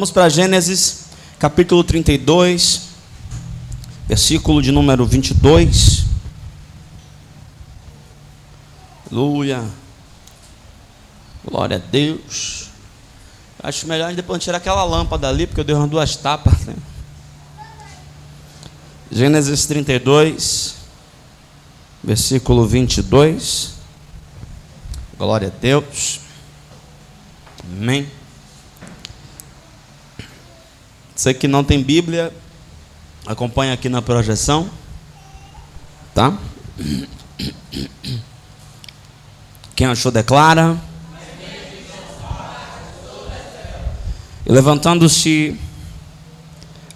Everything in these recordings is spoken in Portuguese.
Vamos para Gênesis, capítulo 32, versículo de número 22. Aleluia. Glória a Deus. Acho melhor depois tirar aquela lâmpada ali, porque eu dei umas duas tapas. Né? Gênesis 32, versículo 22. Glória a Deus. Amém. Você que não tem Bíblia, acompanha aqui na projeção. Tá? Quem achou, declara. E levantando-se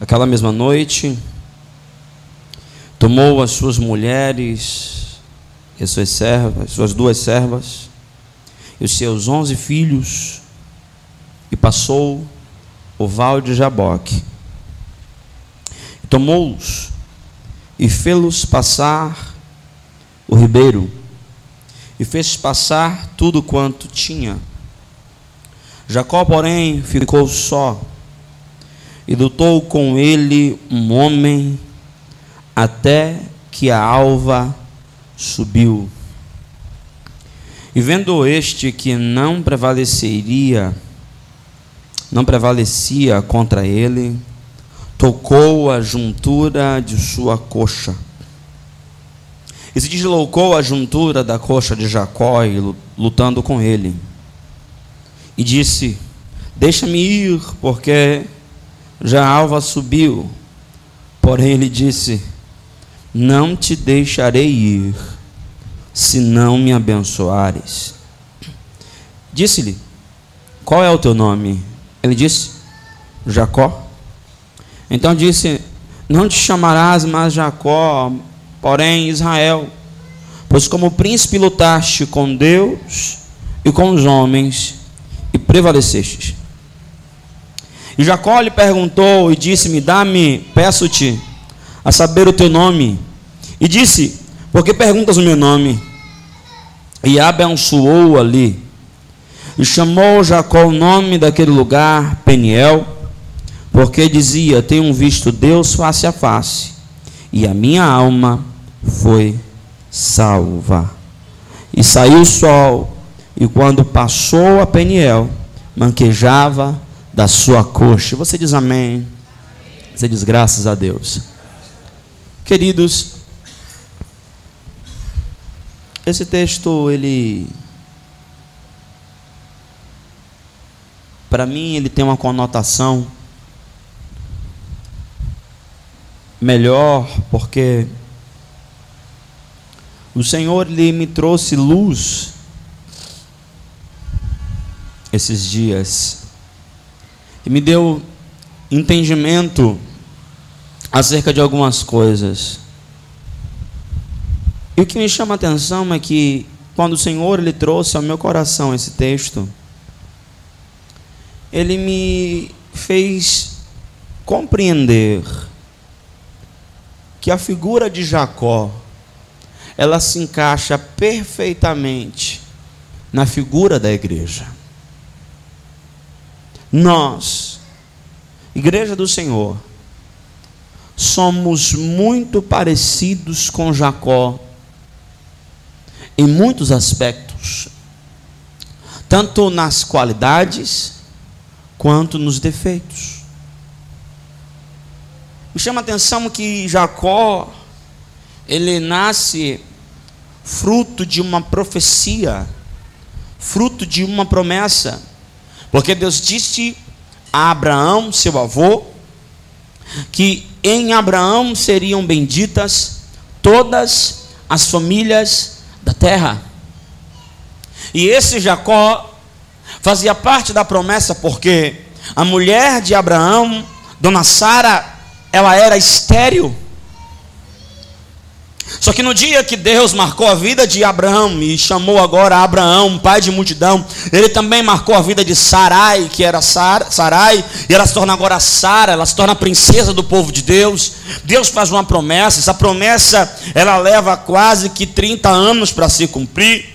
aquela mesma noite, tomou as suas mulheres e as suas servas, suas duas servas, e os seus onze filhos, e passou o val de Jaboque. Tomou-os e fê-los passar o ribeiro, e fez passar tudo quanto tinha. Jacó, porém, ficou só, e lutou com ele um homem, até que a alva subiu. E vendo este que não prevaleceria, não prevalecia contra ele, tocou a juntura de sua coxa. E se deslocou a juntura da coxa de Jacó, lutando com ele. E disse: Deixa-me ir, porque já a alva subiu. Porém ele disse: Não te deixarei ir, se não me abençoares. Disse-lhe: Qual é o teu nome? Ele disse: Jacó. Então disse: Não te chamarás mais Jacó, porém Israel, pois como príncipe lutaste com Deus e com os homens e prevalecestes. E Jacó lhe perguntou e disse-me: Dá-me, peço-te, a saber o teu nome. E disse: Por que perguntas o meu nome? E abençoou ali e chamou Jacó o nome daquele lugar Peniel, porque dizia: Tenho visto Deus face a face, e a minha alma foi salva. E saiu o sol, e quando passou a Peniel, manquejava da sua coxa. Você diz amém. Você diz graças a Deus. Queridos, esse texto ele para mim ele tem uma conotação melhor, porque o Senhor ele me trouxe luz esses dias e me deu entendimento acerca de algumas coisas. E o que me chama a atenção é que quando o Senhor ele trouxe ao meu coração esse texto, ele me fez compreender que a figura de Jacó ela se encaixa perfeitamente na figura da igreja. Nós, igreja do Senhor, somos muito parecidos com Jacó em muitos aspectos, tanto nas qualidades quanto nos defeitos. Me chama a atenção que Jacó, ele nasce fruto de uma profecia, fruto de uma promessa, porque Deus disse a Abraão, seu avô, que em Abraão seriam benditas todas as famílias da terra. E esse Jacó fazia parte da promessa porque a mulher de Abraão, Dona Sara, ela era estéril. Só que no dia que Deus marcou a vida de Abraão e chamou agora Abraão, pai de multidão, ele também marcou a vida de Sarai, que era Sarai, e ela se torna agora Sara, ela se torna princesa do povo de Deus. Deus faz uma promessa, essa promessa ela leva quase que 30 anos para se cumprir.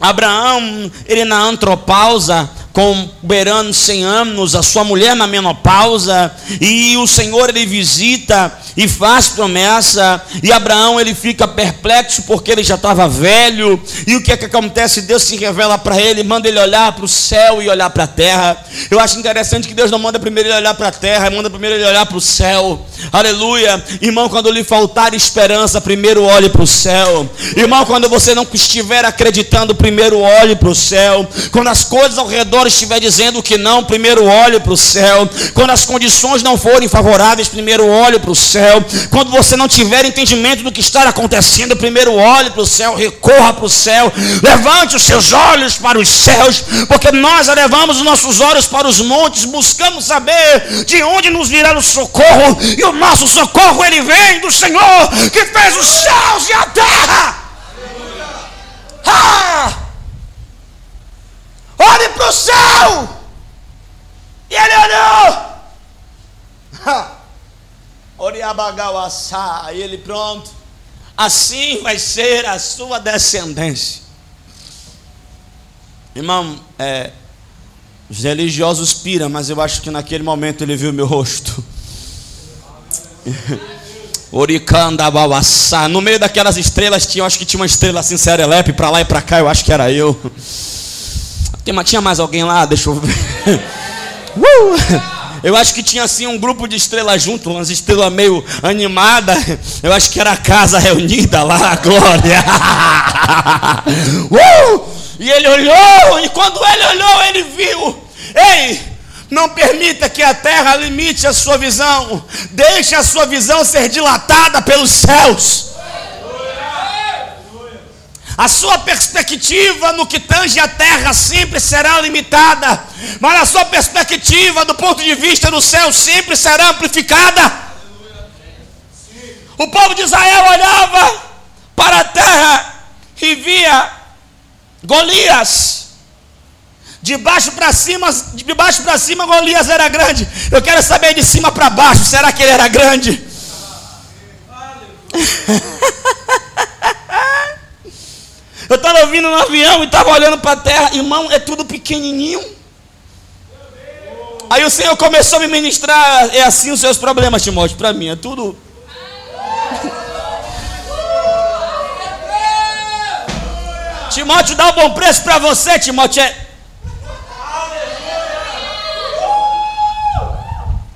Abraão, ele na antropausa com beirando 100 anos, a sua mulher na menopausa, e o Senhor ele visita e faz promessa, e Abraão ele fica perplexo porque ele já estava velho, e o que é que acontece? Deus se revela para ele, manda ele olhar para o céu e olhar para a terra. Eu acho interessante que Deus não manda primeiro ele olhar para a terra, manda primeiro ele olhar para o céu. Aleluia. Irmão, quando lhe faltar esperança, primeiro olhe para o céu. Irmão, quando você não estiver acreditando, primeiro olhe para o céu. Quando as coisas ao redor estiver dizendo que não, primeiro olhe para o céu. Quando as condições não forem favoráveis, primeiro olhe para o céu. Quando você não tiver entendimento do que está acontecendo, primeiro olhe para o céu, recorra para o céu, levante os seus olhos para os céus, porque nós levamos os nossos olhos para os montes, buscamos saber de onde nos virá o socorro, e o nosso socorro ele vem do Senhor que fez os céus e a terra. Ah! Olhe para o céu! E ele olhou! Oriabagauaçá, e ele pronto. Assim vai ser a sua descendência. Irmão, é, os religiosos piram, mas eu acho que naquele momento ele viu meu rosto. Oricanda Babassá. No meio daquelas estrelas tinha, eu acho que tinha uma estrela assim, serelepe, para lá e para cá, eu acho que era eu. Tinha mais alguém lá? Deixa eu ver. Uh! Eu acho que tinha assim um grupo de estrelas junto, umas estrelas meio animadas. Eu acho que era a casa reunida lá, glória. Uh! E ele olhou, e quando ele olhou, ele viu. Ei, não permita que a terra limite a sua visão. Deixe a sua visão ser dilatada pelos céus. A sua perspectiva no que tange a terra sempre será limitada, mas a sua perspectiva do ponto de vista do céu sempre será amplificada. O povo de Israel olhava para a terra e via Golias. De baixo para cima, de baixo para cima, Golias era grande. Eu quero saber de cima para baixo, será que ele era grande? Eu estava vindo no avião e estava olhando para a terra, irmão, é tudo pequenininho. Aí o Senhor começou a me ministrar, é assim os seus problemas, Timóteo, para mim, é tudo. Timóteo dá um bom preço para você, Timóteo. É...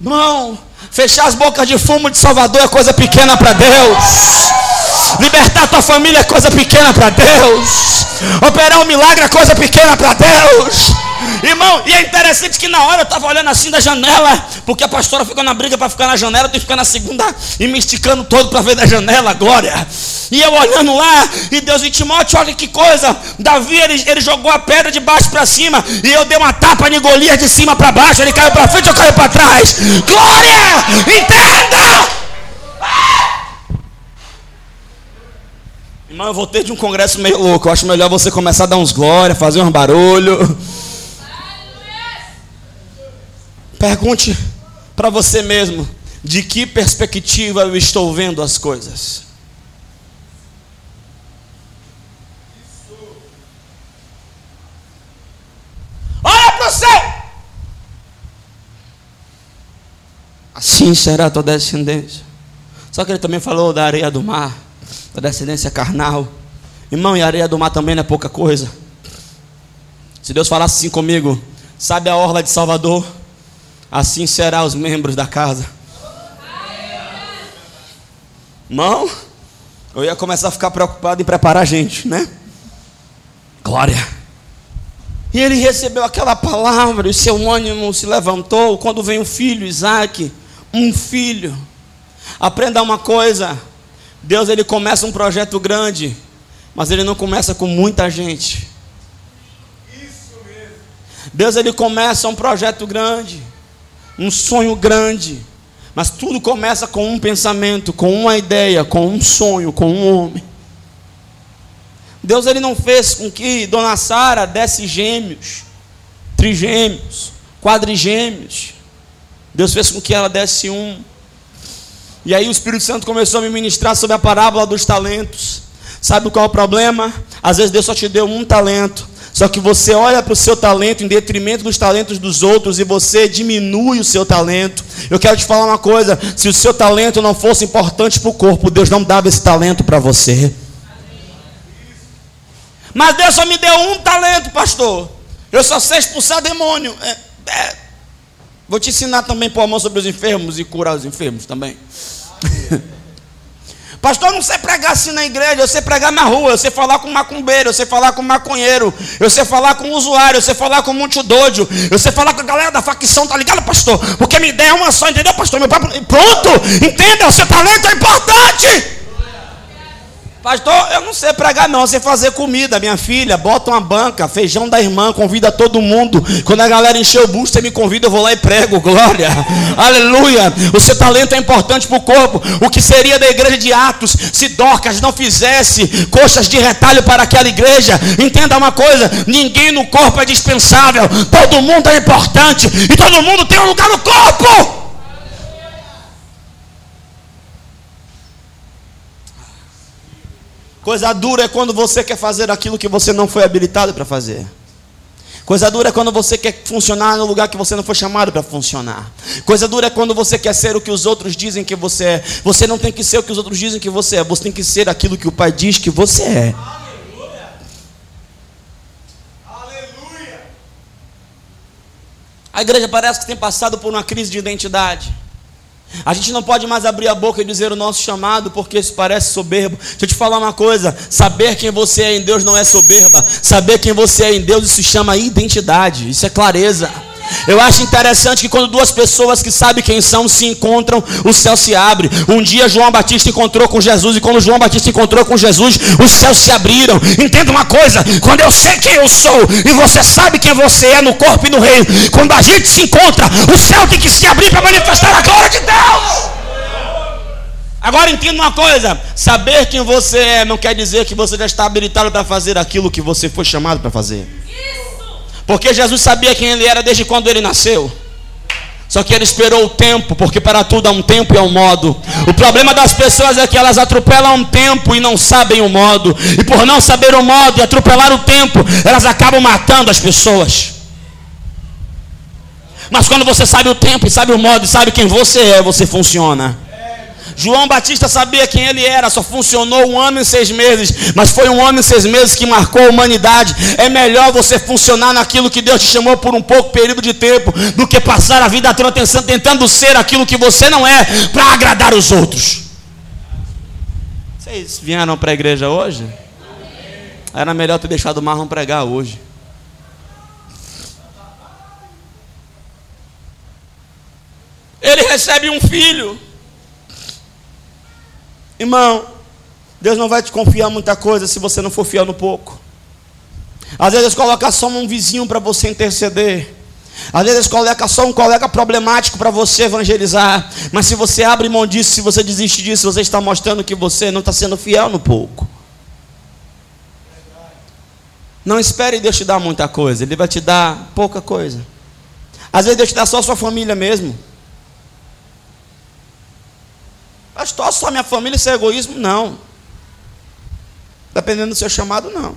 Irmão, fechar as bocas de fumo de Salvador é coisa pequena para Deus. Libertar tua família é coisa pequena para Deus. Operar um milagre é coisa pequena para Deus. Irmão, e é interessante que na hora eu estava olhando assim da janela, porque a pastora ficou na briga para ficar na janela, eu tenho que ficar na segunda e me esticando todo para ver da janela, glória. E eu olhando lá, e Deus em Timóteo, olha que coisa. Davi, ele, ele jogou a pedra de baixo para cima, e eu dei uma tapa em Golias de cima para baixo, ele caiu para frente, eu caí para trás. Glória! Entenda! Irmão, eu voltei de um congresso meio louco. Eu acho melhor você começar a dar uns glória, fazer um barulho. Pergunte para você mesmo: de que perspectiva eu estou vendo as coisas? Olha para céu! Assim será a tua descendência. Só que ele também falou da areia do mar da descendência carnal. Irmão, e areia do mar também não é pouca coisa. Se Deus falasse assim comigo, sabe a orla de Salvador? Assim será os membros da casa. Irmão, eu ia começar a ficar preocupado em preparar a gente, né? Glória. E ele recebeu aquela palavra, e seu ânimo se levantou. Quando vem o filho, Isaac, um filho. Aprenda uma coisa: Deus ele começa um projeto grande, mas ele não começa com muita gente. Deus ele começa um projeto grande, um sonho grande, mas tudo começa com um pensamento, com uma ideia, com um sonho, com um homem. Deus ele não fez com que Dona Sara desse gêmeos, trigêmeos, quadrigêmeos. Deus fez com que ela desse um. E aí o Espírito Santo começou a me ministrar sobre a parábola dos talentos. Sabe qual é o problema? Às vezes Deus só te deu um talento. Só que você olha para o seu talento em detrimento dos talentos dos outros e você diminui o seu talento. Eu quero te falar uma coisa: se o seu talento não fosse importante para o corpo, Deus não dava esse talento para você. Mas Deus só me deu um talento, pastor. Eu só sei expulsar demônio. É, é. Vou te ensinar também pôr a mão sobre os enfermos e curar os enfermos também. Pastor, eu não sei pregar assim na igreja, eu sei pregar na rua, eu sei falar com macumbeiro, eu sei falar com maconheiro, eu sei falar com usuário, eu sei falar com multidódio, eu sei falar com a galera da facção, tá ligado, pastor? Porque me ideia é uma só, entendeu, pastor? Meu papo, pronto, entenda, o seu talento é importante. Pastor, eu não sei pregar, não. Eu sei fazer comida. Minha filha, bota uma banca, feijão da irmã, convida todo mundo. Quando a galera encher o busto, você me convida, eu vou lá e prego. Glória. Aleluia. O seu talento é importante para o corpo. O que seria da igreja de Atos se Dorcas não fizesse coxas de retalho para aquela igreja? Entenda uma coisa: ninguém no corpo é dispensável. Todo mundo é importante. E todo mundo tem um lugar no corpo. Coisa dura é quando você quer fazer aquilo que você não foi habilitado para fazer. Coisa dura é quando você quer funcionar no lugar que você não foi chamado para funcionar. Coisa dura é quando você quer ser o que os outros dizem que você é. Você não tem que ser o que os outros dizem que você é. Você tem que ser aquilo que o Pai diz que você é. Aleluia. Aleluia. A igreja parece que tem passado por uma crise de identidade. A gente não pode mais abrir a boca e dizer o nosso chamado, porque isso parece soberbo. Deixa eu te falar uma coisa: saber quem você é em Deus não é soberba. Saber quem você é em Deus, isso chama identidade, isso é clareza. Eu acho interessante que quando duas pessoas que sabem quem são se encontram, o céu se abre. Um dia João Batista encontrou com Jesus, e quando João Batista encontrou com Jesus, os céus se abriram. Entenda uma coisa: quando eu sei quem eu sou, e você sabe quem você é no corpo e no reino, quando a gente se encontra, o céu tem que se abrir para manifestar a glória de Deus. Agora entenda uma coisa: saber quem você é não quer dizer que você já está habilitado para fazer aquilo que você foi chamado para fazer. Porque Jesus sabia quem ele era desde quando ele nasceu. Só que ele esperou o tempo, porque para tudo há um tempo e há um modo. O problema das pessoas é que elas atropelam um tempo e não sabem o modo. E por não saber o modo e atropelar o tempo, elas acabam matando as pessoas. Mas quando você sabe o tempo e sabe o modo e sabe quem você é, você funciona. João Batista sabia quem ele era, só funcionou um ano e seis meses, mas foi um ano e seis meses que marcou a humanidade. É melhor você funcionar naquilo que Deus te chamou por um pouco período de tempo, do que passar a vida tentando ser aquilo que você não é, para agradar os outros. Vocês vieram para a igreja hoje? Era melhor ter deixado o Marlon pregar hoje. Ele recebe um filho. Irmão, Deus não vai te confiar muita coisa se você não for fiel no pouco. Às vezes coloca só um vizinho para você interceder. Às vezes coloca só um colega problemático para você evangelizar. Mas se você abre mão disso, se você desiste disso, você está mostrando que você não está sendo fiel no pouco. Não espere Deus te dar muita coisa, Ele vai te dar pouca coisa. Às vezes Deus te dá só a sua família mesmo. Pastor, só minha família, isso é egoísmo? Não. Dependendo do seu chamado, não.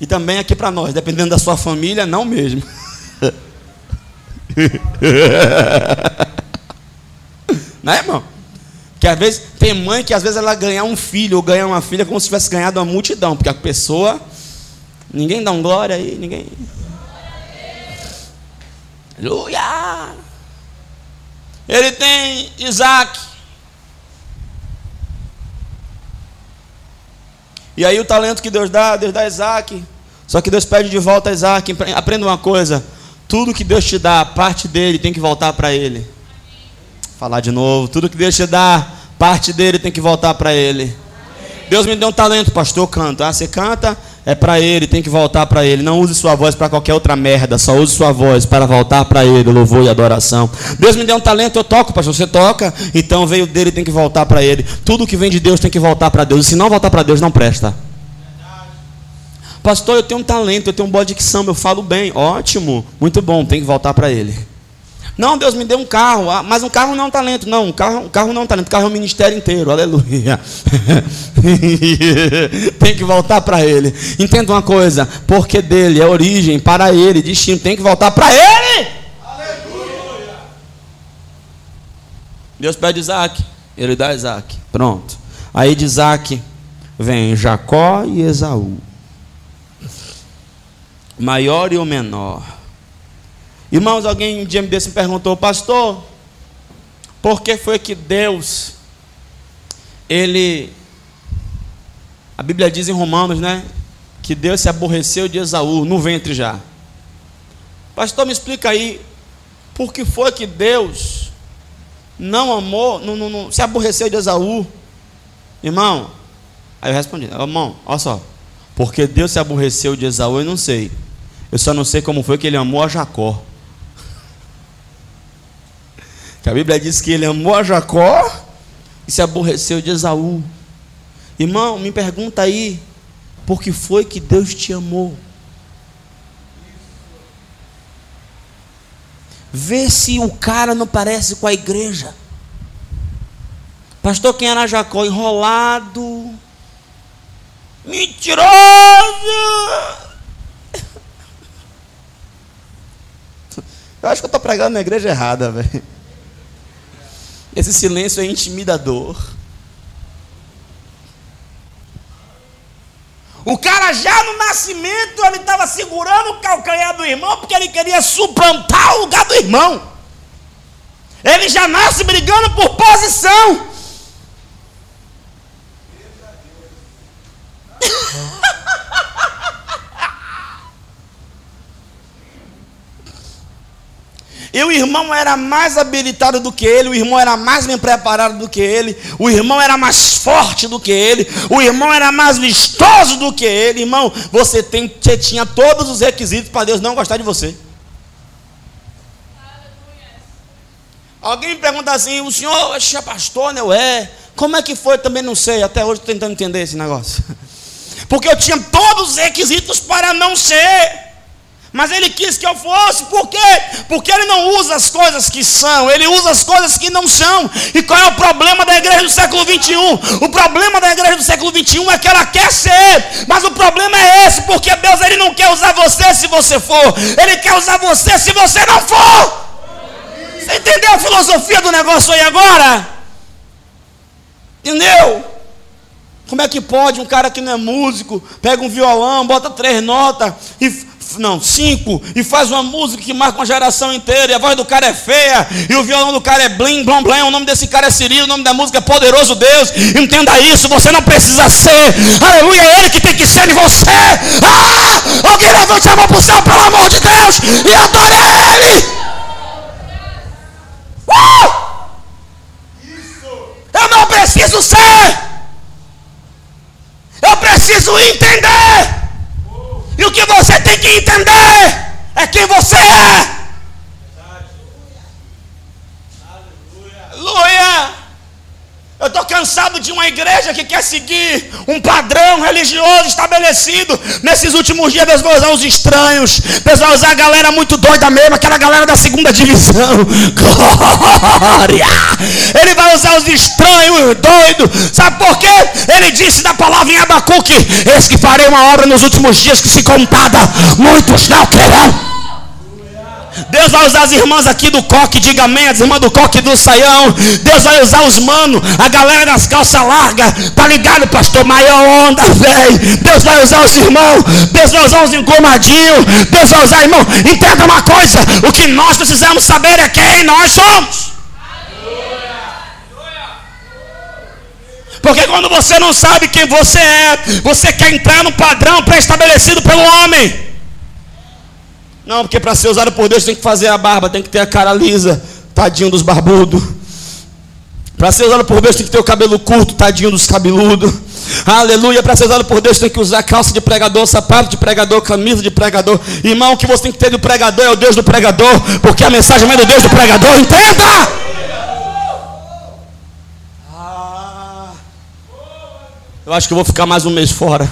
E também aqui para nós, dependendo da sua família, não mesmo. não é, irmão? Que às vezes tem mãe que às vezes ela ganha um filho ou ganha uma filha como se tivesse ganhado uma multidão, porque a pessoa ninguém dá um glória aí, ninguém. Aleluia! Ele tem Isaac. E aí o talento que Deus dá, Deus dá Isaac. Só que Deus pede de volta a Isaac. Aprenda uma coisa: tudo que Deus te dá, parte dele tem que voltar para ele. Falar de novo: tudo que Deus te dá, parte dele tem que voltar para ele. Deus me deu um talento, pastor, canto. Ah, você canta, é para Ele, tem que voltar para Ele. Não use sua voz para qualquer outra merda, só use sua voz para voltar para Ele, louvor e adoração. Deus me deu um talento, eu toco, pastor. Você toca, então veio dele, tem que voltar para Ele. Tudo que vem de Deus tem que voltar para Deus. E se não voltar para Deus, não presta. Pastor, eu tenho um talento, eu tenho um boa dicção, eu falo bem. Ótimo, muito bom, tem que voltar para Ele. Não, Deus me deu um carro, ah, mas um carro não é um talento. Não, um carro, um carro não é um talento, um carro é um ministério inteiro, aleluia. tem que voltar para Ele. Entenda uma coisa, porque dele é origem, para Ele, destino, tem que voltar para Ele. Aleluia. Deus pede Isaac, Ele dá Isaac, pronto. Aí de Isaac vem Jacó e Esaú. Maior e o menor. Irmãos, alguém um dia me desse me perguntou, pastor, por que foi que Deus, ele, a Bíblia diz em Romanos, né, que Deus se aborreceu de Esaú no ventre já. Pastor, me explica aí, por que foi que Deus não amou, não, não, não se aborreceu de Esaú? Irmão, aí eu respondi, irmão, olha só, porque Deus se aborreceu de Esaú, eu não sei. Eu só não sei como foi que ele amou a Jacó. Que a Bíblia diz que ele amou a Jacó e se aborreceu de Esaú. Irmão, me pergunta aí, por que foi que Deus te amou? Vê se o cara não parece com a igreja. Pastor, quem era Jacó? Enrolado. Mentiroso. Eu acho que eu estou pregando na igreja errada, velho. Esse silêncio é intimidador. O cara já no nascimento ele estava segurando o calcanhar do irmão porque ele queria suplantar o lugar do irmão. Ele já nasce brigando por posição. E o irmão era mais habilitado do que ele, o irmão era mais bem preparado do que ele, o irmão era mais forte do que ele, o irmão era mais vistoso do que ele. Irmão, você, tem, você tinha todos os requisitos para Deus não gostar de você. Alguém pergunta assim: o senhor é pastor, né? É. Como é que foi? Também não sei. Até hoje estou tentando entender esse negócio. Porque eu tinha todos os requisitos para não ser. Mas ele quis que eu fosse, por quê? Porque ele não usa as coisas que são, ele usa as coisas que não são. E qual é o problema da igreja do século 21? O problema da igreja do século 21 é que ela quer ser, mas o problema é esse, porque Deus ele não quer usar você se você for, ele quer usar você se você não for. Você entendeu a filosofia do negócio aí agora? Entendeu? Como é que pode um cara que não é músico, pega um violão, bota três notas e não, cinco, e faz uma música que marca uma geração inteira, e a voz do cara é feia, e o violão do cara é blim, blom, blém, o nome desse cara é Cirilo, o nome da música é Poderoso Deus, entenda isso, você não precisa ser, aleluia, é Ele que tem que ser em você, ah, alguém levante a mão para o céu, pelo amor de Deus, e adore a Ele, uh! eu não preciso ser, eu preciso entender, e o que você tem que entender é quem você é. Aleluia. Eu estou cansado de uma igreja que quer seguir um padrão religioso estabelecido. Nesses últimos dias, Deus vai usar os estranhos. Deus vai usar a galera muito doida mesmo, aquela galera da segunda divisão. Glória! Ele vai usar os estranhos, doidos. Sabe por quê? Ele disse na palavra em Abacuque: Eis que farei uma obra nos últimos dias que se contada, muitos não terão. Deus vai usar as irmãs aqui do coque, diga amém, as irmãs do coque do saião. Deus vai usar os manos, a galera das calças largas. Tá ligado, pastor? Maior onda, velho. Deus vai usar os irmãos. Deus vai usar os engomadinhos. Deus vai usar, irmão. Entenda uma coisa: o que nós precisamos saber é quem nós somos. Porque quando você não sabe quem você é, você quer entrar no padrão pré-estabelecido pelo homem. Não, porque para ser usado por Deus tem que fazer a barba, tem que ter a cara lisa, tadinho dos barbudos. Para ser usado por Deus tem que ter o cabelo curto, tadinho dos cabeludos. Aleluia, para ser usado por Deus tem que usar calça de pregador, sapato de pregador, camisa de pregador. Irmão, o que você tem que ter do pregador é o Deus do pregador, porque a mensagem é do Deus do pregador, entenda! Ah, eu acho que eu vou ficar mais um mês fora.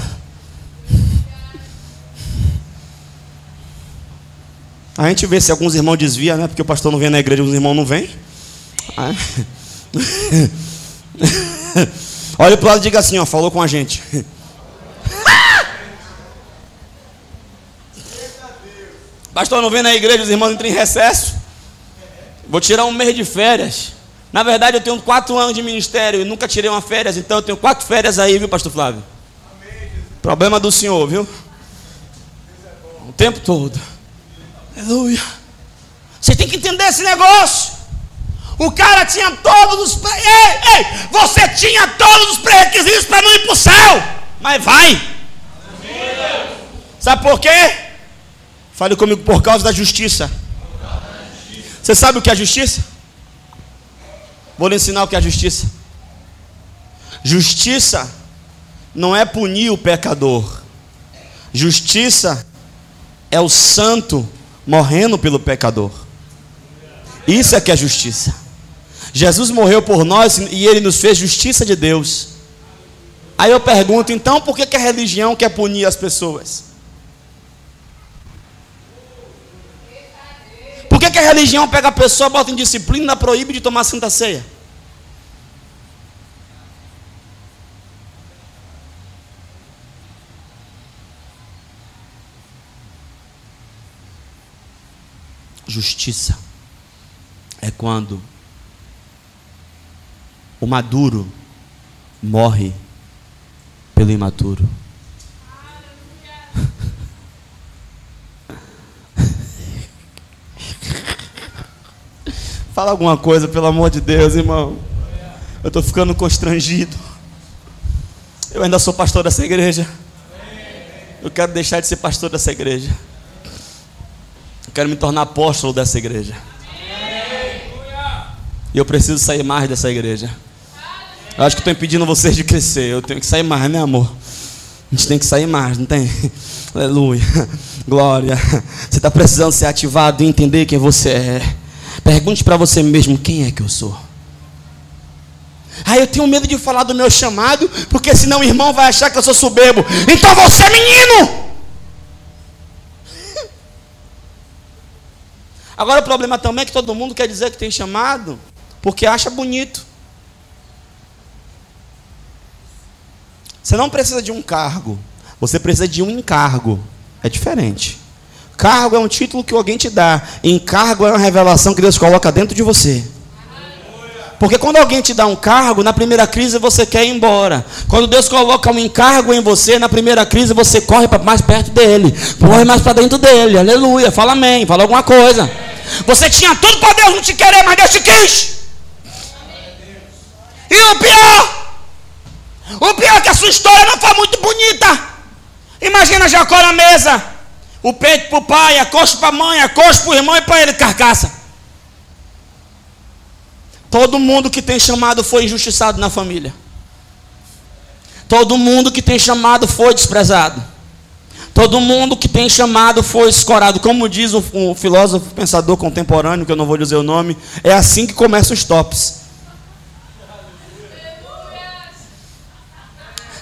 A gente vê se alguns irmãos desviam, né? Porque o pastor não vem na igreja, os irmãos não vêm. Ah. Olha para o lado e diga assim, ó, falou com a gente. Pastor, não vem na igreja, os irmãos entram em recesso. Vou tirar um mês de férias. Na verdade, eu tenho quatro anos de ministério e nunca tirei uma férias, então eu tenho quatro férias aí, viu, Pastor Flávio? Problema do Senhor, viu? O tempo todo. Aleluia. Você tem que entender esse negócio. O cara tinha todos os. Ei, ei, você tinha todos os pré-requisitos para não ir para o céu. Mas vai. Sabe por quê? Fale comigo, por causa da justiça. Você sabe o que é justiça? Vou lhe ensinar o que é justiça. Justiça não é punir o pecador. Justiça é o santo morrendo pelo pecador. Isso é que é justiça. Jesus morreu por nós e ele nos fez justiça de Deus. Aí eu pergunto, então por que, que a religião quer punir as pessoas? Por que, que a religião pega a pessoa, bota em disciplina proíbe de tomar santa ceia? Justiça é quando o maduro morre pelo imaturo. Fala alguma coisa, pelo amor de Deus, irmão. Eu estou ficando constrangido. Eu ainda sou pastor dessa igreja. Eu quero deixar de ser pastor dessa igreja. Quero me tornar apóstolo dessa igreja. E eu preciso sair mais dessa igreja. Eu acho que estou impedindo vocês de crescer. Eu tenho que sair mais, né, amor? A gente tem que sair mais, não tem? Aleluia. Glória. Você está precisando ser ativado e entender quem você é. Pergunte para você mesmo: quem é que eu sou? Ah, eu tenho medo de falar do meu chamado, porque senão o irmão vai achar que eu sou soberbo. Então você menino! Agora o problema também é que todo mundo quer dizer que tem chamado porque acha bonito. Você não precisa de um cargo, você precisa de um encargo. É diferente. Cargo é um título que alguém te dá, encargo é uma revelação que Deus coloca dentro de você. Porque quando alguém te dá um cargo, na primeira crise você quer ir embora. Quando Deus coloca um encargo em você, na primeira crise você corre mais perto dele, corre mais para dentro dele. Aleluia. Fala amém, fala alguma coisa. Você tinha tudo para Deus não te querer, mas Deus te quis. E o pior, o pior é que a sua história não foi muito bonita. Imagina Jacó na mesa, o peito para o pai, a coxa para a mãe, a coxa para o irmão e para ele carcaça. Todo mundo que tem chamado foi injustiçado na família. Todo mundo que tem chamado foi desprezado. Todo mundo que tem chamado foi escorado. Como diz um, filósofo pensador contemporâneo, que eu não vou dizer o nome, é assim que começam os tops.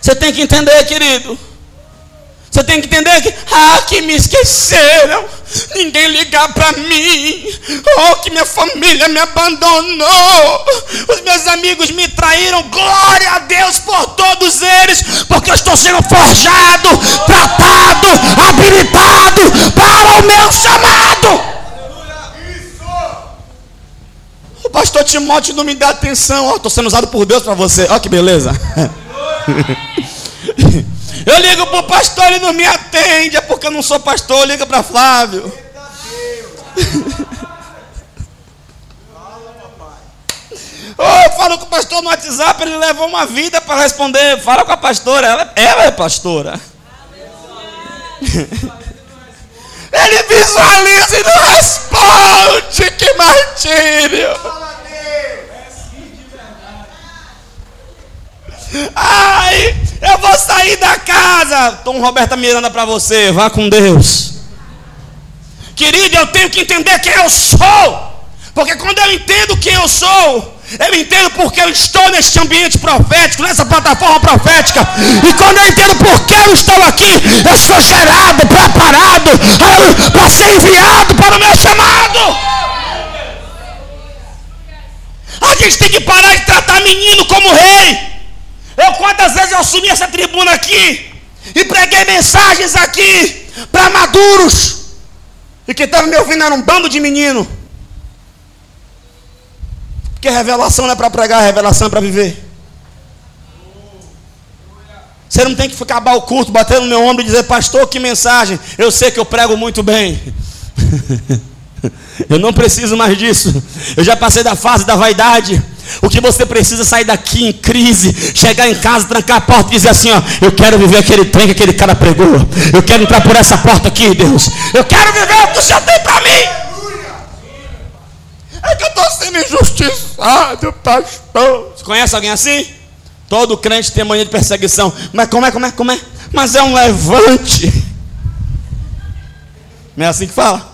Você tem que entender, querido. Você tem que entender que, ah, que me esqueceram, ninguém ligar para mim, oh, que minha família me abandonou, os meus amigos me traíram, glória a Deus por todos eles, porque eu estou sendo forjado, tratado, habilitado para o meu chamado. O pastor Timóteo não me dá atenção, estou sendo usado por Deus para você, olha que beleza. Eu ligo para o pastor, ele não me atende, é porque eu não sou pastor, liga para Flávio. Oh, eu falo com o pastor no WhatsApp, ele levou uma vida para responder. Fala com a pastora, ela, ela é pastora. ele visualiza e não responde. Que martírio. Ai, eu vou sair da casa. Tom Roberta Miranda para você. Vá com Deus. Querido, eu tenho que entender quem eu sou. Porque quando eu entendo quem eu sou, Eu entendo porque eu estou neste ambiente profético, nessa plataforma profética. E quando eu entendo porque eu estou aqui, eu sou gerado, preparado para ser enviado para o meu chamado. A gente tem que parar de tratar menino como rei. Eu quantas vezes eu assumi essa tribuna aqui e preguei mensagens aqui para maduros. E que estavam me ouvindo era um bando de menino. Porque revelação não é para pregar, revelação é para viver. Você não tem que acabar o culto batendo no meu ombro e dizer, pastor, que mensagem. Eu sei que eu prego muito bem. eu não preciso mais disso. Eu já passei da fase da vaidade. O que você precisa é sair daqui em crise, chegar em casa, trancar a porta e dizer assim: ó, eu quero viver aquele trem que aquele cara pregou. Eu quero entrar por essa porta aqui, Deus. Eu quero viver o que o Senhor tem para mim. É que eu estou sendo injustiçado, pastor. Você conhece alguém assim? Todo crente tem mania de perseguição. Mas como é, como é, como é? Mas é um levante. Não é assim que fala?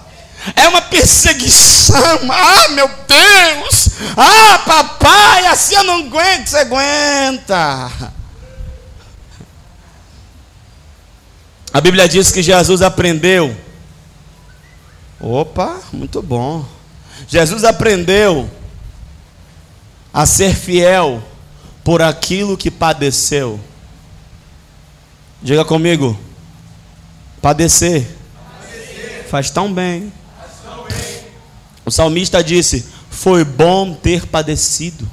É uma perseguição. Ah, meu Deus. Ah, papai, assim eu não aguento. Você aguenta. A Bíblia diz que Jesus aprendeu. Opa, muito bom. Jesus aprendeu a ser fiel por aquilo que padeceu. Diga comigo. Padecer. Padecer. Faz tão bem. O salmista disse: Foi bom ter padecido.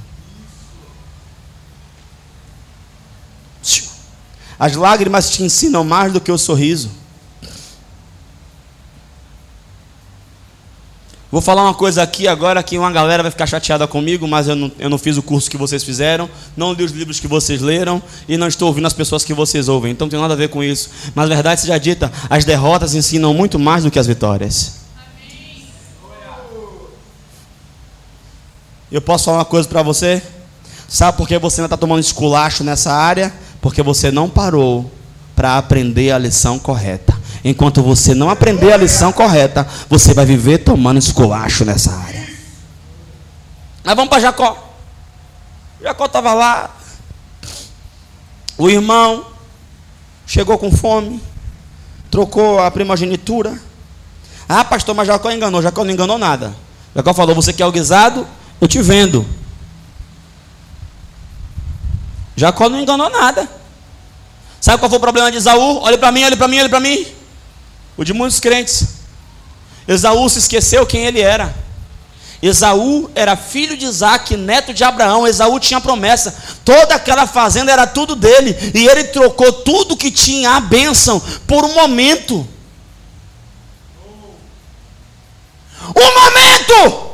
As lágrimas te ensinam mais do que o sorriso. Vou falar uma coisa aqui agora que uma galera vai ficar chateada comigo, mas eu não, eu não fiz o curso que vocês fizeram, não li os livros que vocês leram e não estou ouvindo as pessoas que vocês ouvem. Então não tem nada a ver com isso. Mas a verdade seja dita, as derrotas ensinam muito mais do que as vitórias. Eu posso falar uma coisa para você? Sabe por que você ainda está tomando esculacho nessa área? Porque você não parou para aprender a lição correta. Enquanto você não aprender a lição correta, você vai viver tomando esculacho nessa área. Mas vamos para Jacó. Jacó estava lá. O irmão chegou com fome. Trocou a primogenitura. Ah, pastor, mas Jacó enganou. Jacó não enganou nada. Jacó falou: Você quer o guisado? Eu te vendo. Jacó não enganou nada. Sabe qual foi o problema de Isaú? Olha para mim, olha para mim, olha para mim o de muitos crentes. Esaú se esqueceu quem ele era. Esaú era filho de Isaac, neto de Abraão. Esaú tinha promessa. Toda aquela fazenda era tudo dele. E ele trocou tudo que tinha, a bênção, por um momento. Um momento!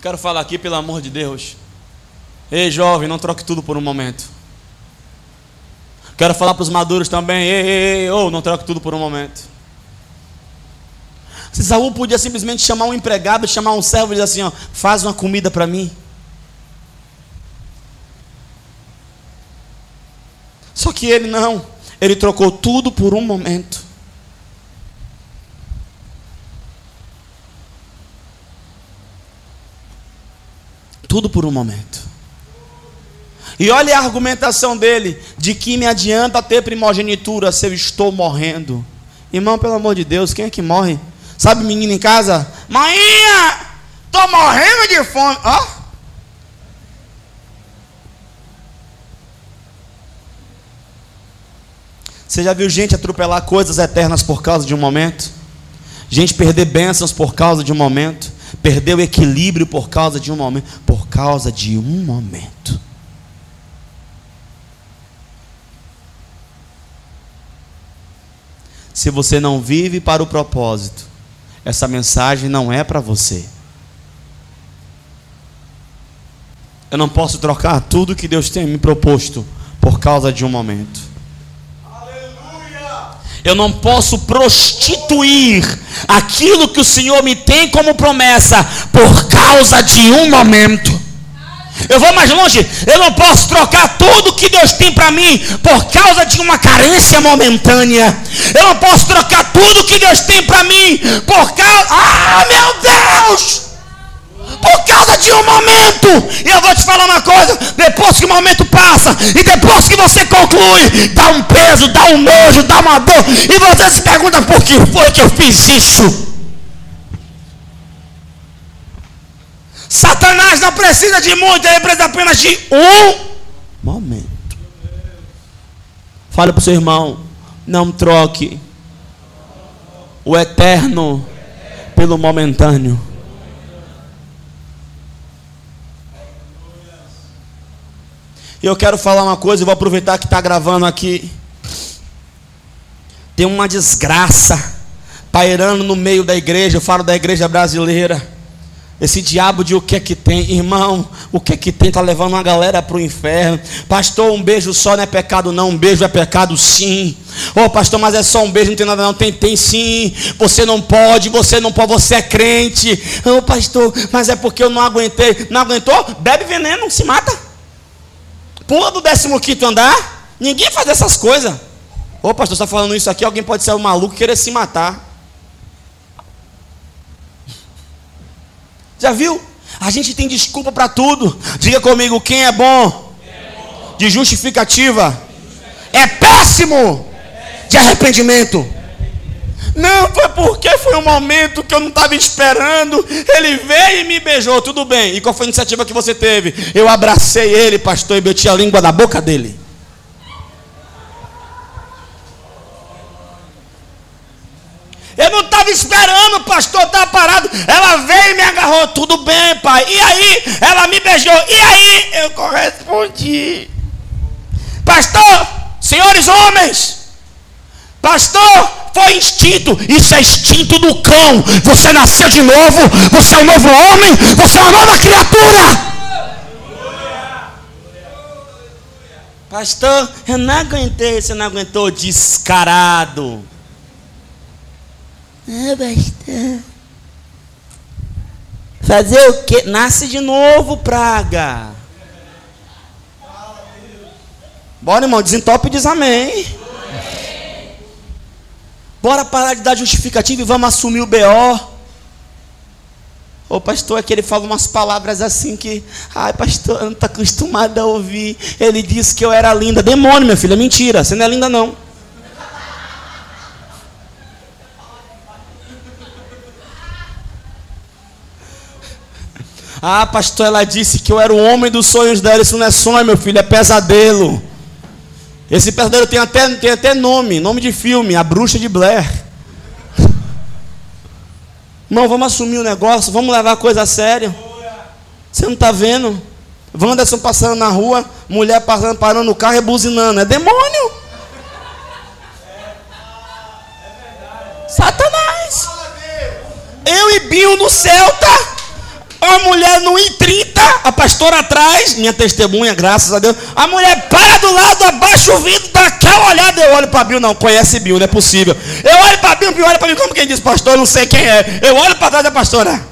Quero falar aqui, pelo amor de Deus. Ei, jovem, não troque tudo por um momento. Quero falar para os maduros também, ei, ei, ei, oh, não troque tudo por um momento. Se Saul podia simplesmente chamar um empregado, chamar um servo e dizer assim: ó, faz uma comida para mim. Só que ele não, ele trocou tudo por um momento. Tudo por um momento. E olha a argumentação dele: de que me adianta ter primogenitura se eu estou morrendo? Irmão, pelo amor de Deus, quem é que morre? Sabe, menino em casa? Mãe, tô morrendo de fome. Ó. Você já viu gente atropelar coisas eternas por causa de um momento? Gente perder bênçãos por causa de um momento? Perder o equilíbrio por causa de um momento? Por causa de um momento. Se você não vive para o propósito, essa mensagem não é para você. Eu não posso trocar tudo que Deus tem me proposto por causa de um momento. Eu não posso prostituir aquilo que o Senhor me tem como promessa por causa de um momento. Eu vou mais longe. Eu não posso trocar tudo que Deus tem para mim por causa de uma carência momentânea. Eu não posso trocar tudo que Deus tem para mim por causa. Ah, meu Deus! Por causa de um momento. E eu vou te falar uma coisa: depois que o momento passa, e depois que você conclui, dá um peso, dá um nojo, dá uma dor. E você se pergunta por que foi que eu fiz isso. Satanás não precisa de muito, ele precisa apenas de um momento. Fale para o seu irmão: não troque o eterno pelo momentâneo. E eu quero falar uma coisa, e vou aproveitar que está gravando aqui. Tem uma desgraça pairando no meio da igreja, eu falo da igreja brasileira esse diabo de o que é que tem, irmão, o que é que tem está levando uma galera para o inferno. Pastor, um beijo só não é pecado, não. Um beijo é pecado, sim. Ô oh, pastor, mas é só um beijo, não tem nada, não. Tem, tem sim. Você não pode, você não pode, você é crente. Ô oh, pastor, mas é porque eu não aguentei. Não aguentou? Bebe veneno, se mata. Pula do 15 andar. Ninguém faz essas coisas. Ô pastor, está falando isso aqui, alguém pode ser um maluco e querer se matar. Já viu? A gente tem desculpa para tudo. Diga comigo, quem é bom? De justificativa. É péssimo de arrependimento. Não, foi porque foi um momento que eu não estava esperando. Ele veio e me beijou, tudo bem. E qual foi a iniciativa que você teve? Eu abracei ele, pastor, e meti a língua na boca dele. Eu não estava esperando, pastor, estava parado. Ela veio e me agarrou. Tudo bem, pai. E aí? Ela me beijou. E aí? Eu correspondi. Pastor, senhores homens. Pastor, foi instinto. Isso é instinto do cão. Você nasceu de novo. Você é um novo homem. Você é uma nova criatura. Pastor, eu não aguentei. Você não aguentou descarado. Ah, pastor. Fazer o que? Nasce de novo, praga. Bora, irmão, desentope e diz amém. Bora parar de dar justificativa e vamos assumir o BO. O pastor é que ele fala umas palavras assim que, ai pastor, eu não estou acostumado a ouvir. Ele disse que eu era linda. Demônio, minha filha, mentira, você não é linda não. Ah, pastor, ela disse que eu era o homem dos sonhos dela. Isso não é sonho, meu filho, é pesadelo. Esse pesadelo tem até, tem até nome, nome de filme, A Bruxa de Blair. Irmão, vamos assumir o negócio, vamos levar a coisa a sério. Você não está vendo? Wanderson passando na rua, mulher passando, parando no carro e buzinando. É demônio. Satanás. Eu e Binho no Celta. A mulher no I-30, a pastora atrás, minha testemunha, graças a Deus. A mulher para do lado, abaixa o vidro, dá aquela olhada. Eu olho para Bill, não, conhece Bill, não é possível. Eu olho para Bill, Bill olha para mim, como quem diz, pastor, eu não sei quem é. Eu olho para trás da pastora.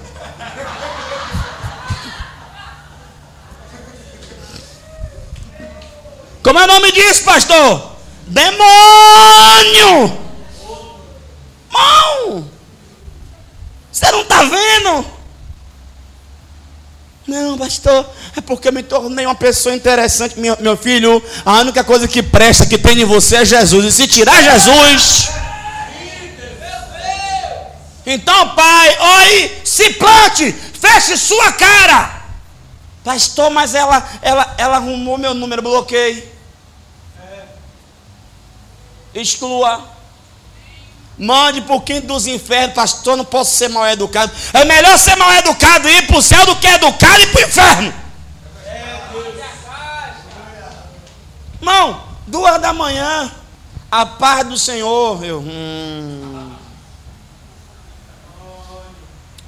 Como é o nome disso, pastor? Demônio! Mão! Você não está vendo? Não, pastor, é porque eu me tornei uma pessoa interessante. Meu, meu filho, a única coisa que presta, que tem em você é Jesus. E se tirar Jesus. Então, pai, oi, se plante, feche sua cara. Pastor, mas ela, ela, ela arrumou meu número, bloqueei. Exclua. Mande para o quinto dos infernos, pastor, não posso ser mal educado. É melhor ser mal educado e ir para o céu do que educado e ir para o inferno. Irmão, duas da manhã, a paz do Senhor. Eu, hum.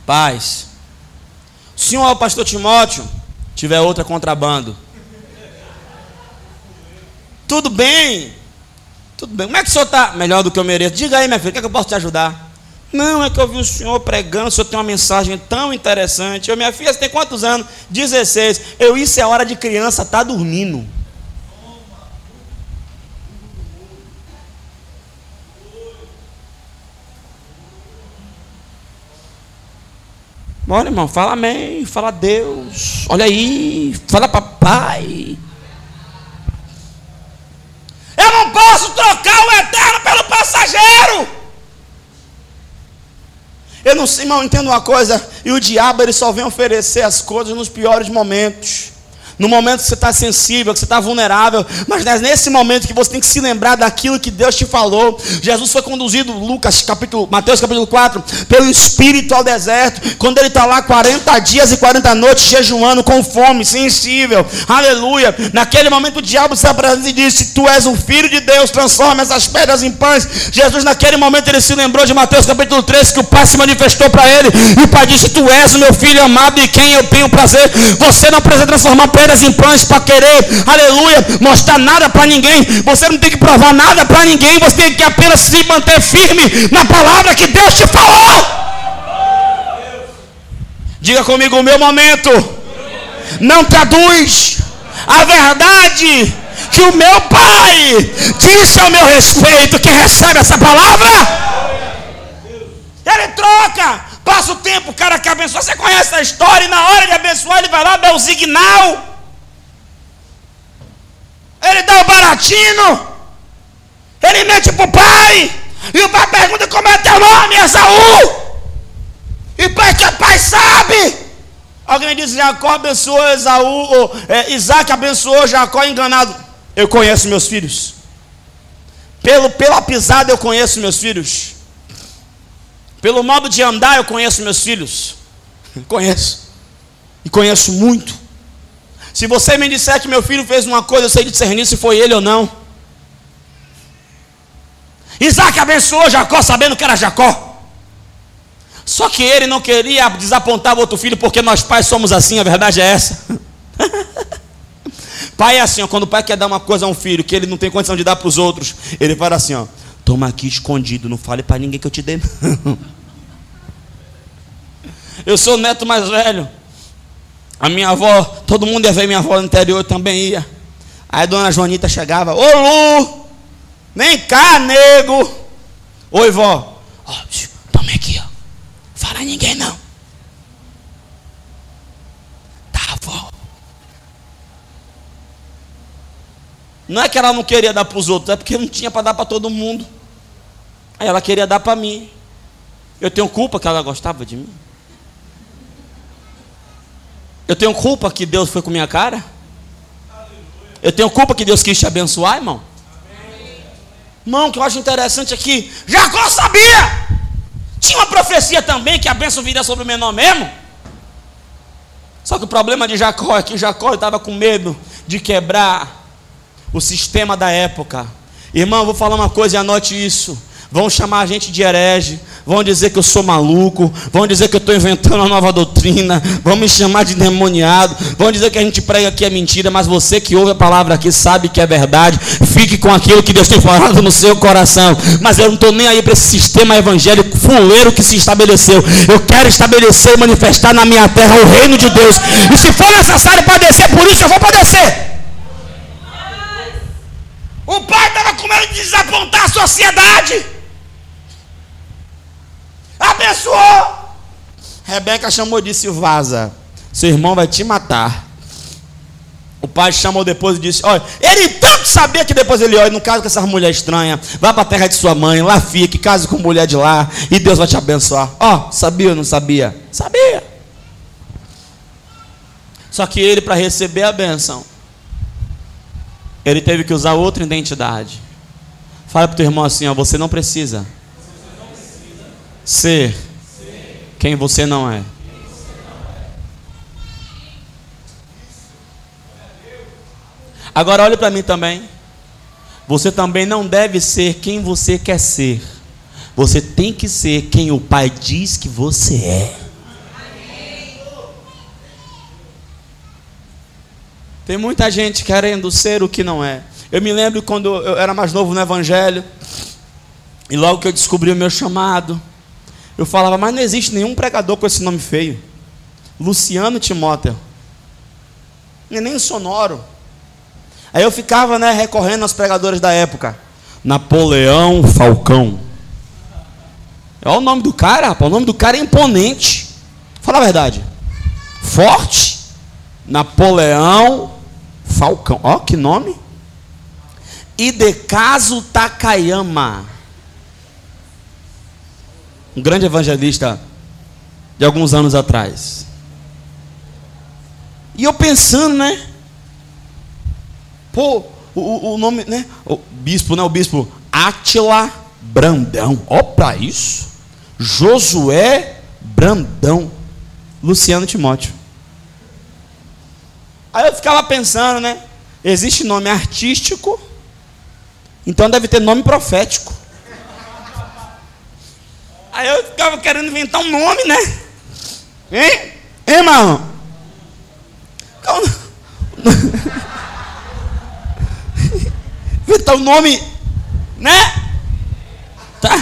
Paz. Senhor, pastor Timóteo, tiver outra contrabando. Tudo bem, tudo bem. Como é que o senhor está? Melhor do que eu mereço. Diga aí, minha filha, o que, é que eu posso te ajudar? Não, é que eu vi o senhor pregando, o senhor tem uma mensagem tão interessante. Eu, minha filha, você tem quantos anos? 16. Eu, isso é hora de criança, tá dormindo. Bora, irmão, fala amém, fala Deus. Olha aí, fala papai. Eu não posso trocar o eterno pelo passageiro. Eu não sei, irmão, entendo uma coisa. E o diabo ele só vem oferecer as coisas nos piores momentos no momento que você está sensível, que você está vulnerável, mas é nesse momento que você tem que se lembrar daquilo que Deus te falou. Jesus foi conduzido, Lucas capítulo, Mateus capítulo 4, pelo Espírito ao deserto, quando ele está lá 40 dias e 40 noites jejuando com fome, sensível, aleluia. Naquele momento o diabo se apresenta e disse: Tu és o filho de Deus, transforma essas pedras em pães. Jesus, naquele momento, ele se lembrou de Mateus capítulo 3, que o Pai se manifestou para ele, e o Pai disse: Tu és o meu filho amado e quem eu tenho prazer. Você não precisa transformar pedras pedras para querer, aleluia, mostrar nada para ninguém. Você não tem que provar nada para ninguém. Você tem que apenas se manter firme na palavra que Deus te falou. Diga comigo, o meu momento não traduz a verdade que o meu pai disse ao meu respeito. Quem recebe essa palavra? Ele troca. Passa o tempo, o cara que abençoa. Você conhece a história, e na hora de abençoar, ele vai lá dar o signal. Ele dá o baratinho. Ele mente para o pai. E o pai pergunta como é teu nome, Esaú. E pai que pai sabe. Alguém diz Jacó abençoou Esaú, ou é, Isaac abençoou Jacó enganado. Eu conheço meus filhos. Pelo, pela pisada eu conheço meus filhos. Pelo modo de andar eu conheço meus filhos. Conheço. E conheço muito. Se você me disser que meu filho fez uma coisa, eu sei discernir se foi ele ou não. Isaac abençoou Jacó sabendo que era Jacó. Só que ele não queria desapontar o outro filho, porque nós pais somos assim, a verdade é essa. pai é assim, ó, quando o pai quer dar uma coisa a um filho que ele não tem condição de dar para os outros, ele fala assim: ó, toma aqui escondido, não fale para ninguém que eu te dei. eu sou o neto mais velho. A minha avó, todo mundo ia ver minha avó no interior, também ia. Aí a dona Joanita chegava, ô Lu, vem cá, nego. Oi, vó. Ó, toma aqui, ó. Fala ninguém não. Tá, vó. Não é que ela não queria dar para os outros, é porque não tinha para dar para todo mundo. Aí ela queria dar para mim. Eu tenho culpa que ela gostava de mim. Eu tenho culpa que Deus foi com minha cara? Eu tenho culpa que Deus quis te abençoar, irmão? Irmão, o que eu acho interessante aqui, Jacó sabia. Tinha uma profecia também que a bênção viria sobre o menor mesmo. Só que o problema de Jacó é que Jacó estava com medo de quebrar o sistema da época. Irmão, vou falar uma coisa e anote isso. Vão chamar a gente de herege, vão dizer que eu sou maluco, vão dizer que eu estou inventando uma nova doutrina, vão me chamar de demoniado, vão dizer que a gente prega aqui é mentira, mas você que ouve a palavra aqui sabe que é verdade. Fique com aquilo que Deus tem falado no seu coração. Mas eu não estou nem aí para esse sistema evangélico fuleiro que se estabeleceu. Eu quero estabelecer e manifestar na minha terra o reino de Deus. E se for necessário padecer por isso, eu vou padecer. O pai estava com medo de desapontar a sociedade abençoou. Rebeca chamou e disse: Vaza, seu irmão vai te matar. O pai chamou depois e disse: Olha, ele tanto sabia que depois ele, olha, não casa com essa mulher estranha, vá para a terra de sua mãe, lá fique, case com mulher de lá, e Deus vai te abençoar. Ó, oh, sabia ou não sabia? Sabia. Só que ele, para receber a benção, ele teve que usar outra identidade. Fala para o teu irmão assim: ó, você não precisa ser quem você não é. Agora olhe para mim também. Você também não deve ser quem você quer ser. Você tem que ser quem o Pai diz que você é. Tem muita gente querendo ser o que não é. Eu me lembro quando eu era mais novo no Evangelho, e logo que eu descobri o meu chamado, Eu falava, mas não existe nenhum pregador com esse nome feio. Luciano Timóteo. É nem sonoro. Aí eu ficava, né, recorrendo aos pregadores da época. Napoleão Falcão. Olha o nome do cara, rapaz. O nome do cara é imponente. Fala a verdade. Forte. Napoleão Falcão. Ó, que nome. Idecaso Takayama. Um grande evangelista de alguns anos atrás. E eu pensando, né? Pô, o, o nome, né? O bispo, né? O bispo Atila Brandão. Ó, para isso. Josué Brandão. Luciano Timóteo. Aí eu ficava pensando, né? Existe nome artístico, então deve ter nome profético. Aí eu ficava querendo inventar um nome, né? Hein? Hein, irmão? Inventar um nome, né? Tá?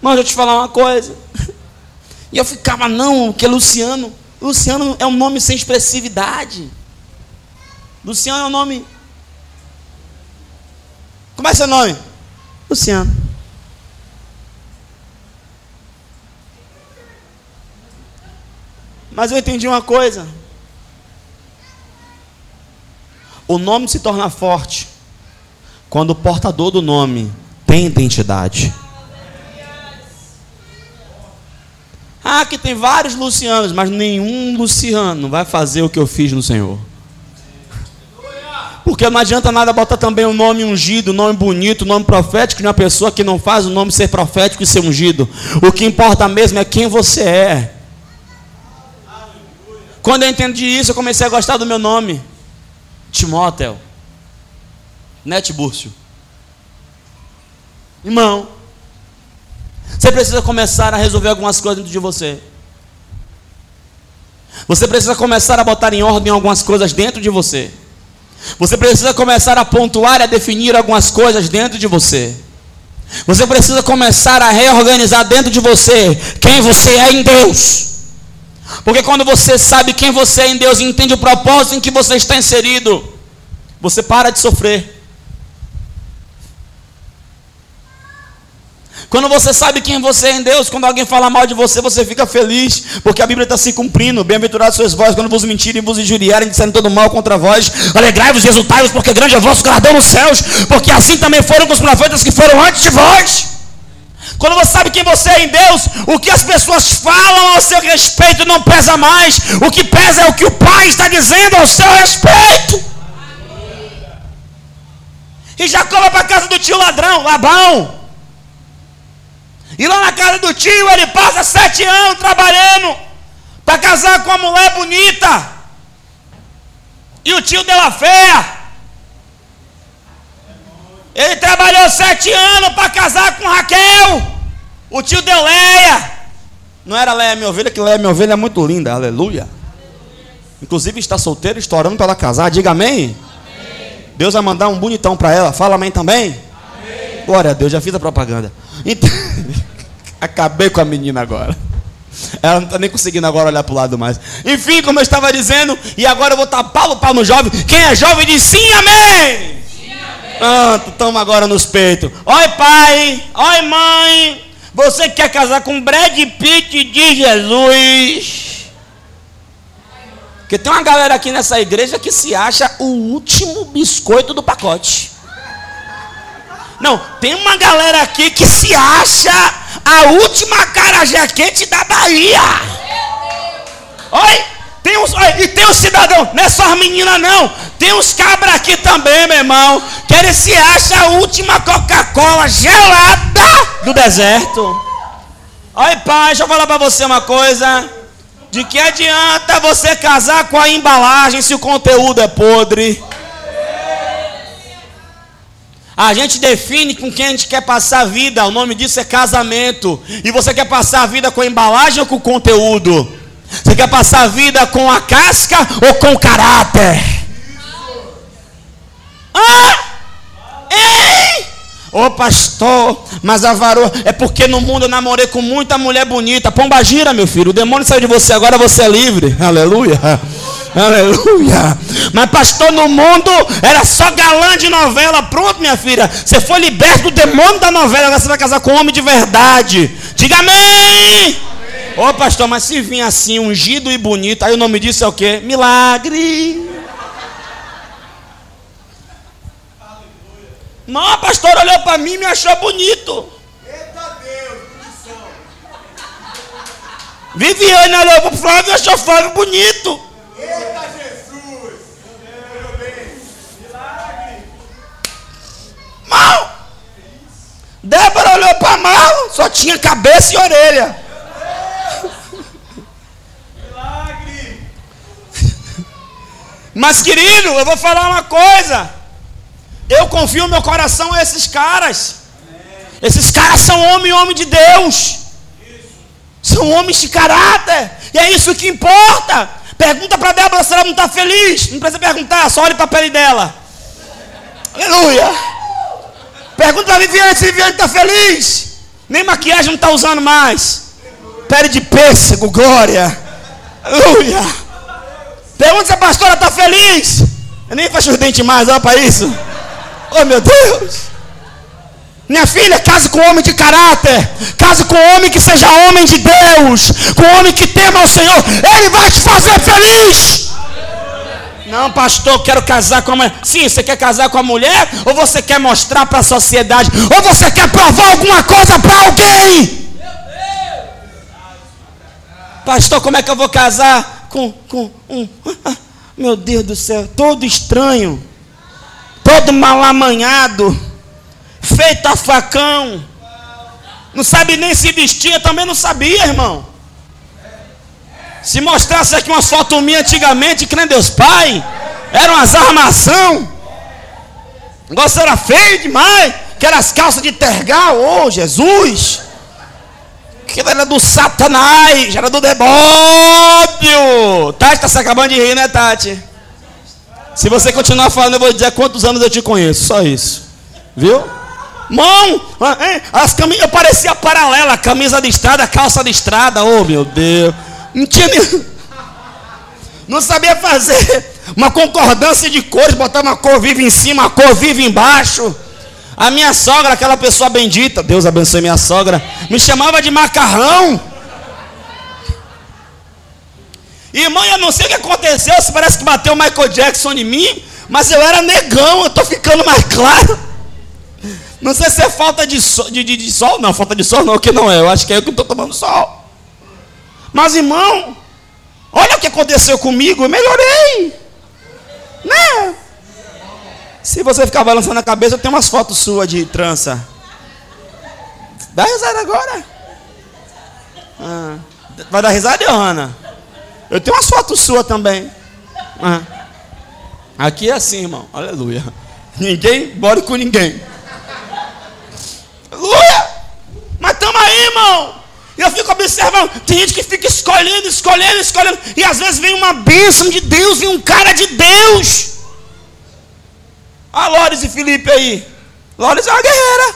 Mas deixa eu te falar uma coisa. E eu ficava, não, porque Luciano, Luciano é um nome sem expressividade. Luciano é um nome. Como é seu nome? Luciano. Mas eu entendi uma coisa. O nome se torna forte quando o portador do nome tem identidade. Ah, que tem vários Lucianos, mas nenhum Luciano vai fazer o que eu fiz no Senhor. Porque não adianta nada botar também um nome ungido, um nome bonito, um nome profético de uma pessoa que não faz o nome ser profético e ser ungido. O que importa mesmo é quem você é. Quando eu entendi isso, eu comecei a gostar do meu nome. Timóteo. Netbúrcio. Irmão, você precisa começar a resolver algumas coisas dentro de você. Você precisa começar a botar em ordem algumas coisas dentro de você. Você precisa começar a pontuar e a definir algumas coisas dentro de você. Você precisa começar a reorganizar dentro de você quem você é em Deus. Porque quando você sabe quem você é em Deus e entende o propósito em que você está inserido, você para de sofrer. Quando você sabe quem você é em Deus, quando alguém fala mal de você, você fica feliz, porque a Bíblia está se cumprindo. Bem-aventurados sois vós, quando vos mentirem, vos injuriarem, disserem todo mal contra vós. Alegrai-vos e exultai-vos, porque grande é vosso galardão nos céus, porque assim também foram com os profetas que foram antes de vós. Quando você sabe quem você é em Deus, o que as pessoas falam ao seu respeito não pesa mais. O que pesa é o que o Pai está dizendo ao seu respeito. E Jacó vai para a casa do tio ladrão, Labão. E lá na casa do tio ele passa sete anos trabalhando para casar com uma mulher bonita. E o tio dela feia. Ele trabalhou sete anos para casar com Raquel. O tio deu Leia. Não era Leia minha ovelha, que Leia minha ovelha é muito linda. Aleluia. Inclusive está solteiro, estourando para ela casar. Diga amém. amém. Deus vai mandar um bonitão para ela. Fala amém também. Amém. Glória a Deus, já fiz a propaganda. Então. Acabei com a menina agora. Ela não está nem conseguindo agora olhar para o lado mais. Enfim, como eu estava dizendo, e agora eu vou tapar o pau no jovem. Quem é jovem diz sim, amém. Pronto, estamos agora nos peitos. Oi, pai. Oi, mãe. Você quer casar com Brad Pitt de Jesus? Porque tem uma galera aqui nessa igreja que se acha o último biscoito do pacote. Não, tem uma galera aqui que se acha a última carajé quente da Bahia. Oi? Tem uns, e tem um cidadão, não é só as meninas não. Tem uns cabras aqui também, meu irmão. Que ele se acha a última Coca-Cola gelada do deserto. Oi, pai, deixa eu falar para você uma coisa. De que adianta você casar com a embalagem se o conteúdo é podre? A gente define com quem a gente quer passar a vida. O nome disso é casamento. E você quer passar a vida com a embalagem ou com o conteúdo? Você quer passar a vida com a casca ou com o caráter? Ah! Ei! Ô pastor, mas a varoa. É porque no mundo eu namorei com muita mulher bonita. Pomba gira, meu filho. O demônio saiu de você, agora você é livre. Aleluia. Aleluia. Mas pastor, no mundo era só galã de novela. Pronto, minha filha. Você foi liberto do demônio da novela. Agora você vai casar com um homem de verdade. Diga amém. Ô oh, pastor, mas se vir assim, ungido e bonito, aí o nome disso é o quê? Milagre. Não, a pastora olhou para mim e me achou bonito. Eita Deus, condição. Viviane olhou para o Flávio e achou o Flávio bonito. Eita Jesus. Milagre. Mal. Débora olhou para Mal, só tinha cabeça e orelha. Mas querido, eu vou falar uma coisa. Eu confio meu coração a esses caras. Esses caras são homem, homem de Deus. São homens de caráter. E é isso que importa. Pergunta para Débora se ela não está feliz. Não precisa perguntar, só olhe para a pele dela. Aleluia. Pergunta para Viviane se Viviane está feliz. Nem maquiagem não está usando mais. Pele de pêssego, glória. Aleluia. Pergunta se a pastora está feliz. Eu nem fecho os dentes mais, olha para isso. Oh meu Deus! Minha filha, case com homem de caráter. Case com homem que seja homem de Deus. Com homem que tema ao Senhor. Ele vai te fazer feliz. Não, pastor, quero casar com a mulher. Sim, você quer casar com a mulher? Ou você quer mostrar para a sociedade? Ou você quer provar alguma coisa para alguém? Pastor, como é que eu vou casar com, com um. Meu Deus do céu, todo estranho todo mal amanhado, feito a facão, não sabe nem se vestir, eu também não sabia, irmão. Se mostrasse aqui uma foto minha antigamente, crendo Deus Pai, eram as armação. O negócio era feio demais, que eram as calças de tergal, oh Jesus. Que era do Satanás, era do demônio. Tati está se acabando de rir, né, Tati? Se você continuar falando, eu vou dizer quantos anos eu te conheço. Só isso. Viu? Mão, as camisas, eu parecia paralela, camisa de estrada, calça de estrada. Oh meu Deus. Não tinha nem. Não sabia fazer uma concordância de cores, botar uma cor viva em cima, uma cor viva embaixo. A minha sogra, aquela pessoa bendita, Deus abençoe minha sogra, me chamava de macarrão. Irmão, eu não sei o que aconteceu, parece que bateu o Michael Jackson em mim, mas eu era negão, eu estou ficando mais claro. Não sei se é falta de sol, de, de, de sol, não, falta de sol não, que não é, eu acho que é eu que estou tomando sol. Mas irmão, olha o que aconteceu comigo, eu melhorei. Né? Se você ficar balançando a cabeça, eu tenho umas fotos suas de trança. Dá risada agora. Ah, vai dar risada, Johanna? Eu tenho umas fotos suas também. Ah. Aqui é assim, irmão. Aleluia. Ninguém bora com ninguém. Aleluia. Mas estamos aí, irmão. Eu fico observando. Tem gente que fica escolhendo, escolhendo, escolhendo. E às vezes vem uma bênção de Deus, vem um cara de Deus. A Lores e Felipe aí. Lores é uma guerreira.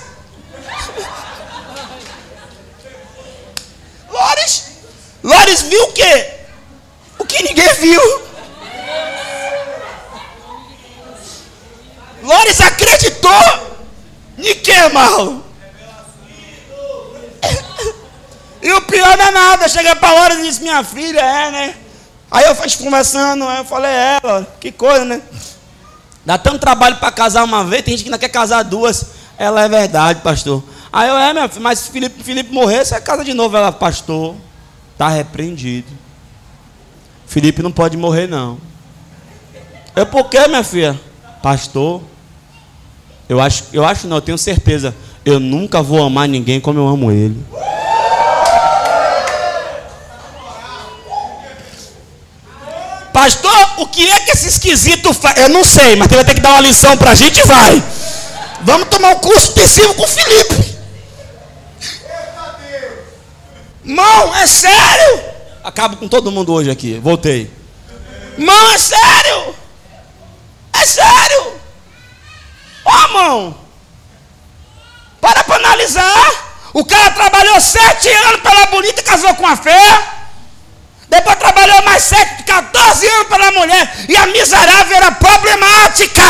Lores. Lores viu o quê? O que ninguém viu. Lores acreditou. De que, mal? E o pior não é nada. Cheguei para Lores e disse: Minha filha, é, né? Aí eu fui conversando, aí eu falei: É, que coisa, né? Dá tanto trabalho para casar uma vez, tem gente que ainda quer casar duas. Ela é verdade, pastor. Aí eu, é, minha filha, mas se Felipe, Felipe morrer, você casa de novo. Ela, pastor, está repreendido. Felipe não pode morrer, não. É porque, minha filha? Pastor, eu acho, eu acho não, eu tenho certeza. Eu nunca vou amar ninguém como eu amo ele. Pastor, o que é que esse esquisito faz? Eu não sei, mas ele vai ter que dar uma lição para a gente vai. Vamos tomar um curso específico com o Felipe. Mão, é sério? Acabo com todo mundo hoje aqui. Voltei. Mão, é sério? É sério? Ó, oh, mão. para para analisar. O cara trabalhou sete anos pela bonita e casou com a fé. Depois trabalhou mais sete, 14 anos pela mulher. E a miserável era problemática.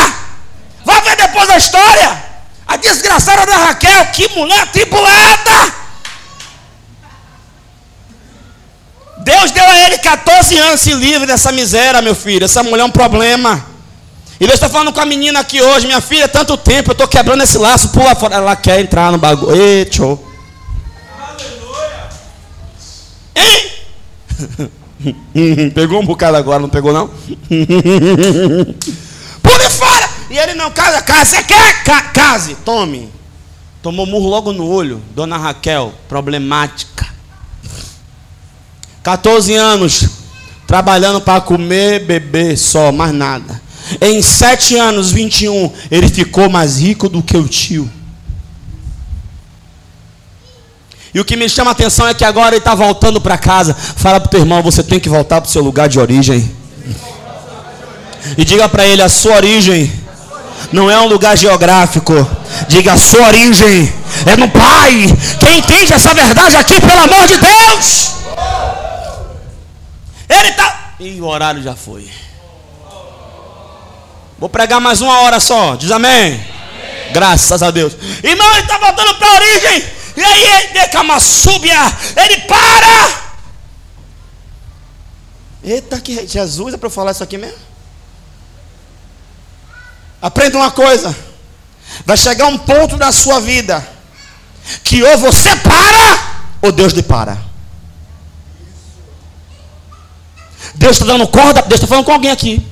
Vai ver depois a história. A desgraçada da Raquel, que mulher atribulada. Deus deu a ele 14 anos se livre dessa miséria, meu filho. Essa mulher é um problema. E eu estou falando com a menina aqui hoje, minha filha, tanto tempo, eu estou quebrando esse laço, pula fora. Ela quer entrar no bagulho. Ei, tchau. Aleluia. Hein? pegou um bocado agora, não pegou não? Pule fora! E ele não casa, casa, você quer? Ca case, tome. Tomou murro logo no olho, dona Raquel, problemática. 14 anos, trabalhando para comer, beber só, mais nada. Em sete anos, 21, ele ficou mais rico do que o tio. E o que me chama a atenção é que agora ele está voltando para casa. Fala para o teu irmão, você tem que voltar para o seu lugar de origem. E diga para ele, a sua origem não é um lugar geográfico. Diga, a sua origem é no Pai. Quem entende essa verdade aqui, pelo amor de Deus? Ele está. E o horário já foi. Vou pregar mais uma hora só. Diz amém. amém. Graças a Deus. Irmão, ele está voltando para a origem. E aí ele súbia. Ele para. Eita, que Jesus é para falar isso aqui mesmo? Aprenda uma coisa. Vai chegar um ponto na sua vida que ou você para ou Deus lhe para. Deus está dando corda. Deus está falando com alguém aqui.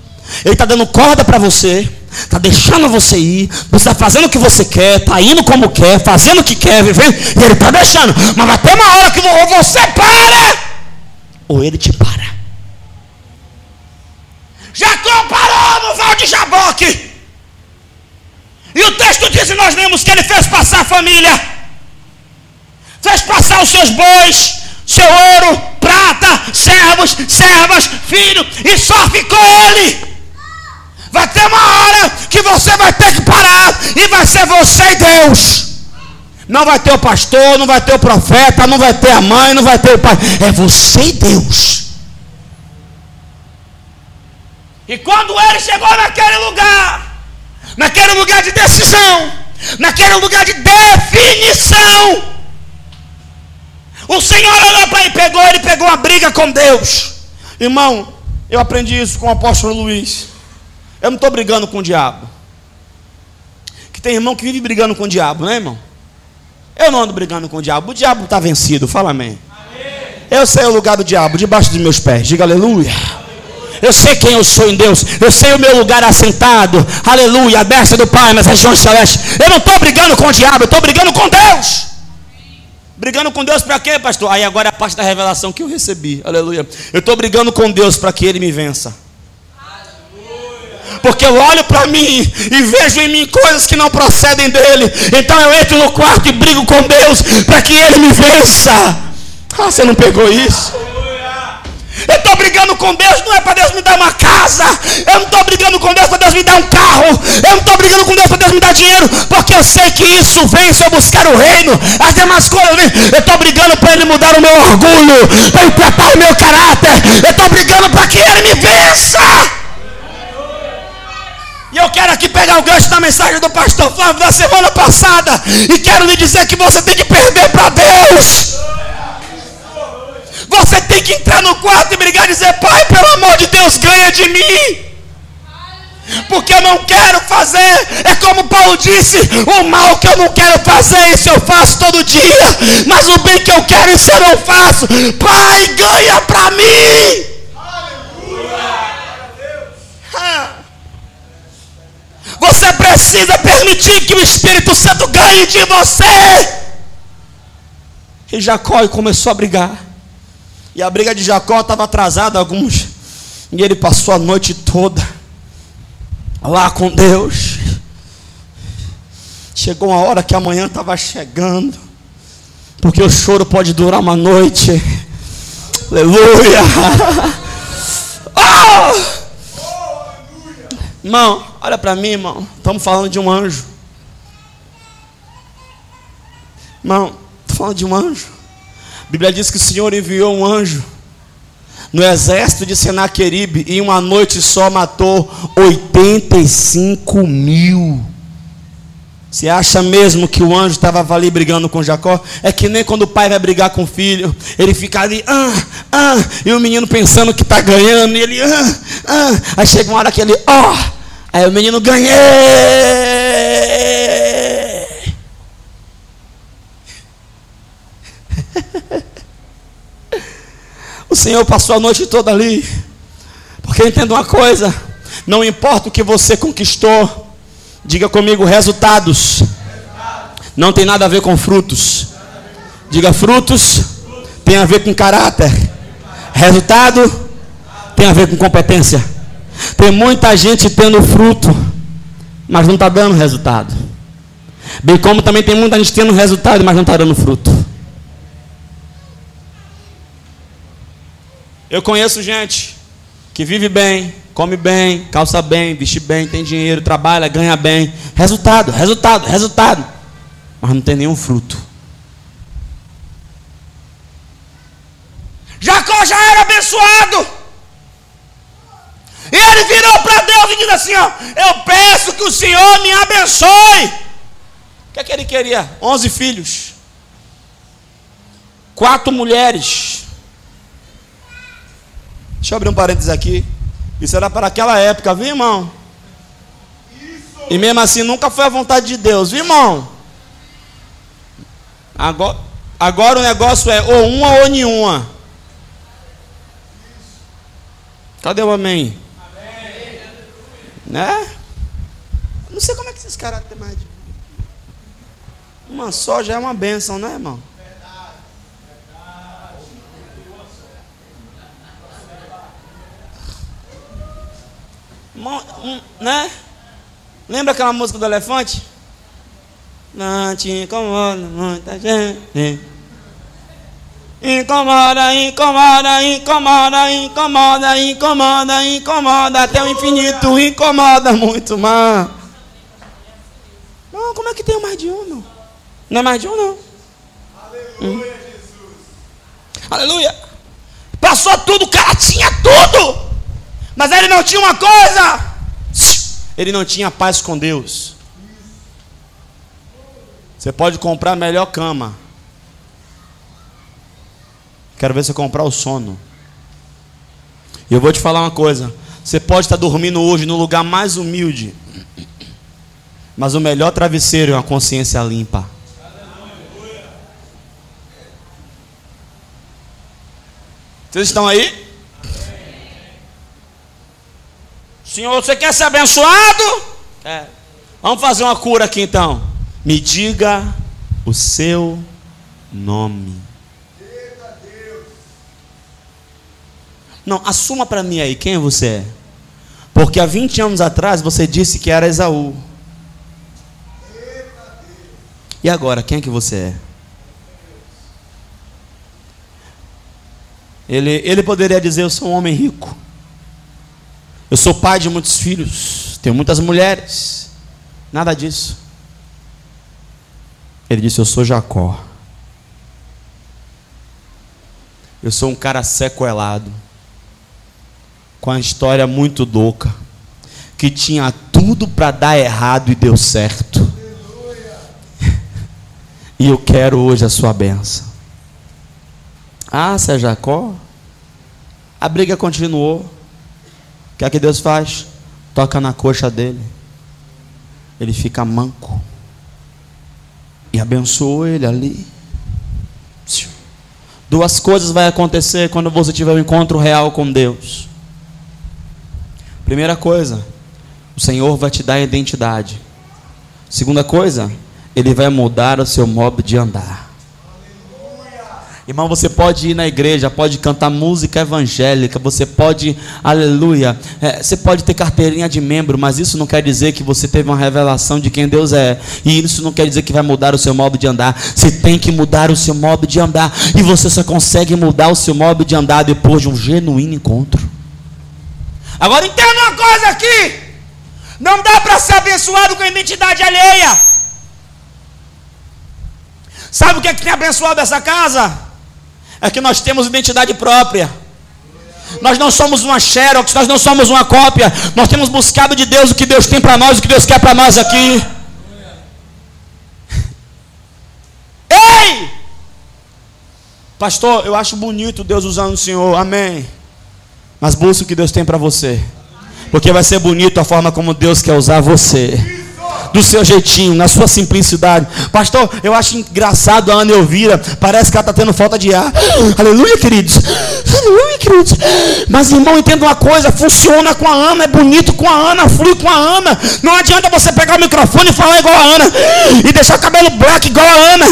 Ele está dando corda para você, está deixando você ir, você está fazendo o que você quer, está indo como quer, fazendo o que quer, vivendo, e ele está deixando. Mas vai ter uma hora que você para, ou ele te para. Jacó parou no val de Jaboque. E o texto diz, e nós lemos que ele fez passar a família, fez passar os seus bois, seu ouro, prata, servos, servas, filho, e só ficou ele. Vai ter uma hora que você vai ter que parar e vai ser você e Deus. Não vai ter o pastor, não vai ter o profeta, não vai ter a mãe, não vai ter o pai. É você e Deus. E quando ele chegou naquele lugar, naquele lugar de decisão, naquele lugar de definição, o Senhor olhou para ele, pegou, ele pegou uma briga com Deus. Irmão, eu aprendi isso com o apóstolo Luiz. Eu não estou brigando com o diabo. Que tem irmão que vive brigando com o diabo, né, irmão? Eu não ando brigando com o diabo. O diabo está vencido. Fala amém. amém. Eu sei o lugar do diabo, debaixo dos meus pés. Diga aleluia. Eu sei quem eu sou em Deus. Eu sei o meu lugar assentado. Aleluia. A destra do Pai nas regiões celestes. Eu não estou brigando com o diabo. Eu estou brigando com Deus. Brigando com Deus para quê, pastor? Aí agora é a parte da revelação que eu recebi. Aleluia. Eu estou brigando com Deus para que Ele me vença porque eu olho para mim e vejo em mim coisas que não procedem dele. Então eu entro no quarto e brigo com Deus para que ele me vença. Ah, você não pegou isso? Eu estou brigando com Deus, não é para Deus me dar uma casa. Eu não estou brigando com Deus para Deus me dar um carro. Eu não estou brigando com Deus para Deus me dar dinheiro. Porque eu sei que isso vem se eu buscar o reino. As demais coisas vêm. Eu estou brigando para Ele mudar o meu orgulho. Para tratar o meu caráter. Eu estou brigando para que Ele me vença. E eu quero aqui pegar o gancho da mensagem do pastor Flávio da semana passada. E quero lhe dizer que você tem que perder para Deus. Você tem que entrar no quarto e brigar e dizer: Pai, pelo amor de Deus, ganha de mim. Porque eu não quero fazer, é como Paulo disse: o mal que eu não quero fazer, isso eu faço todo dia. Mas o bem que eu quero, isso eu não faço. Pai, ganha para mim. Você precisa permitir que o Espírito Santo ganhe de você. E Jacó começou a brigar. E a briga de Jacó estava atrasada alguns. E ele passou a noite toda lá com Deus. Chegou uma hora que amanhã estava chegando. Porque o choro pode durar uma noite. Aleluia. Oh! Irmão, olha para mim, irmão. Estamos falando de um anjo. Irmão, estou falando de um anjo. A Bíblia diz que o Senhor enviou um anjo no exército de Senaqueribe e em uma noite só matou 85 mil. Você acha mesmo que o anjo estava ali brigando com Jacó? É que nem quando o pai vai brigar com o filho, ele fica ali, ah, ah, e o menino pensando que está ganhando, e ele, ah, ah, aí chega uma hora que ele, ó, oh, aí o menino ganhei. o Senhor passou a noite toda ali, porque entenda uma coisa, não importa o que você conquistou, Diga comigo, resultados. Não tem nada a ver com frutos. Diga frutos tem a ver com caráter. Resultado tem a ver com competência. Tem muita gente tendo fruto, mas não está dando resultado. Bem como também tem muita gente tendo resultado, mas não está dando fruto. Eu conheço gente que vive bem, come bem, calça bem, veste bem, tem dinheiro, trabalha, ganha bem. Resultado, resultado, resultado. Mas não tem nenhum fruto. Jacó já era abençoado. Ele virou para Deus e disse assim: ó, Eu peço que o Senhor me abençoe. O que é que ele queria? Onze filhos, quatro mulheres. Deixa eu abrir um parênteses aqui. Isso era para aquela época, viu, irmão? E mesmo assim nunca foi a vontade de Deus, viu, irmão? Agora, agora o negócio é ou uma ou nenhuma. Cadê o amém. Né? Não sei como é que esses caras têm mais de. Uma só já é uma bênção, né, irmão? né? Lembra aquela música do elefante? Não te incomoda muita gente. Incomoda, incomoda, incomoda, incomoda, incomoda, incomoda, até o infinito incomoda muito mais. Não, como é que tem mais de um, não? Não é mais de um, não. Aleluia, hum. Jesus. Aleluia. Passou tudo, o cara tinha tudo. Mas ele não tinha uma coisa. Ele não tinha paz com Deus. Você pode comprar a melhor cama. Quero ver você comprar o sono. E eu vou te falar uma coisa. Você pode estar dormindo hoje no lugar mais humilde. Mas o melhor travesseiro é uma consciência limpa. Vocês estão aí? Senhor, você quer ser abençoado? É. Vamos fazer uma cura aqui então. Me diga o seu nome. Não, assuma para mim aí quem você é. Porque há 20 anos atrás você disse que era Esaú. E agora, quem é que você é? Ele, ele poderia dizer: Eu sou um homem rico. Eu sou pai de muitos filhos, tenho muitas mulheres. Nada disso. Ele disse: Eu sou Jacó. Eu sou um cara sequelado, com a história muito louca, que tinha tudo para dar errado e deu certo. E eu quero hoje a sua benção. Ah, é Jacó? A briga continuou. O que é que Deus faz? Toca na coxa dele. Ele fica manco. E abençoou ele ali. Duas coisas vai acontecer quando você tiver um encontro real com Deus. Primeira coisa, o Senhor vai te dar identidade. Segunda coisa, Ele vai mudar o seu modo de andar. Irmão, você pode ir na igreja, pode cantar música evangélica, você pode, aleluia, é, você pode ter carteirinha de membro, mas isso não quer dizer que você teve uma revelação de quem Deus é, e isso não quer dizer que vai mudar o seu modo de andar. Você tem que mudar o seu modo de andar, e você só consegue mudar o seu modo de andar depois de um genuíno encontro. Agora entenda uma coisa aqui: não dá para ser abençoado com identidade alheia. Sabe o que é que tem abençoado essa casa? É que nós temos identidade própria. Nós não somos uma xerox, nós não somos uma cópia. Nós temos buscado de Deus o que Deus tem para nós, o que Deus quer para nós aqui. Ei! Pastor, eu acho bonito Deus usando o Senhor. Amém. Mas busque o que Deus tem para você. Porque vai ser bonito a forma como Deus quer usar você do seu jeitinho, na sua simplicidade. Pastor, eu acho engraçado a Ana Elvira. Parece que ela está tendo falta de ar. Aleluia, queridos. Aleluia, queridos. Mas, irmão, entenda uma coisa: funciona com a Ana, é bonito com a Ana, flui com a Ana. Não adianta você pegar o microfone e falar igual a Ana e deixar o cabelo black igual a Ana.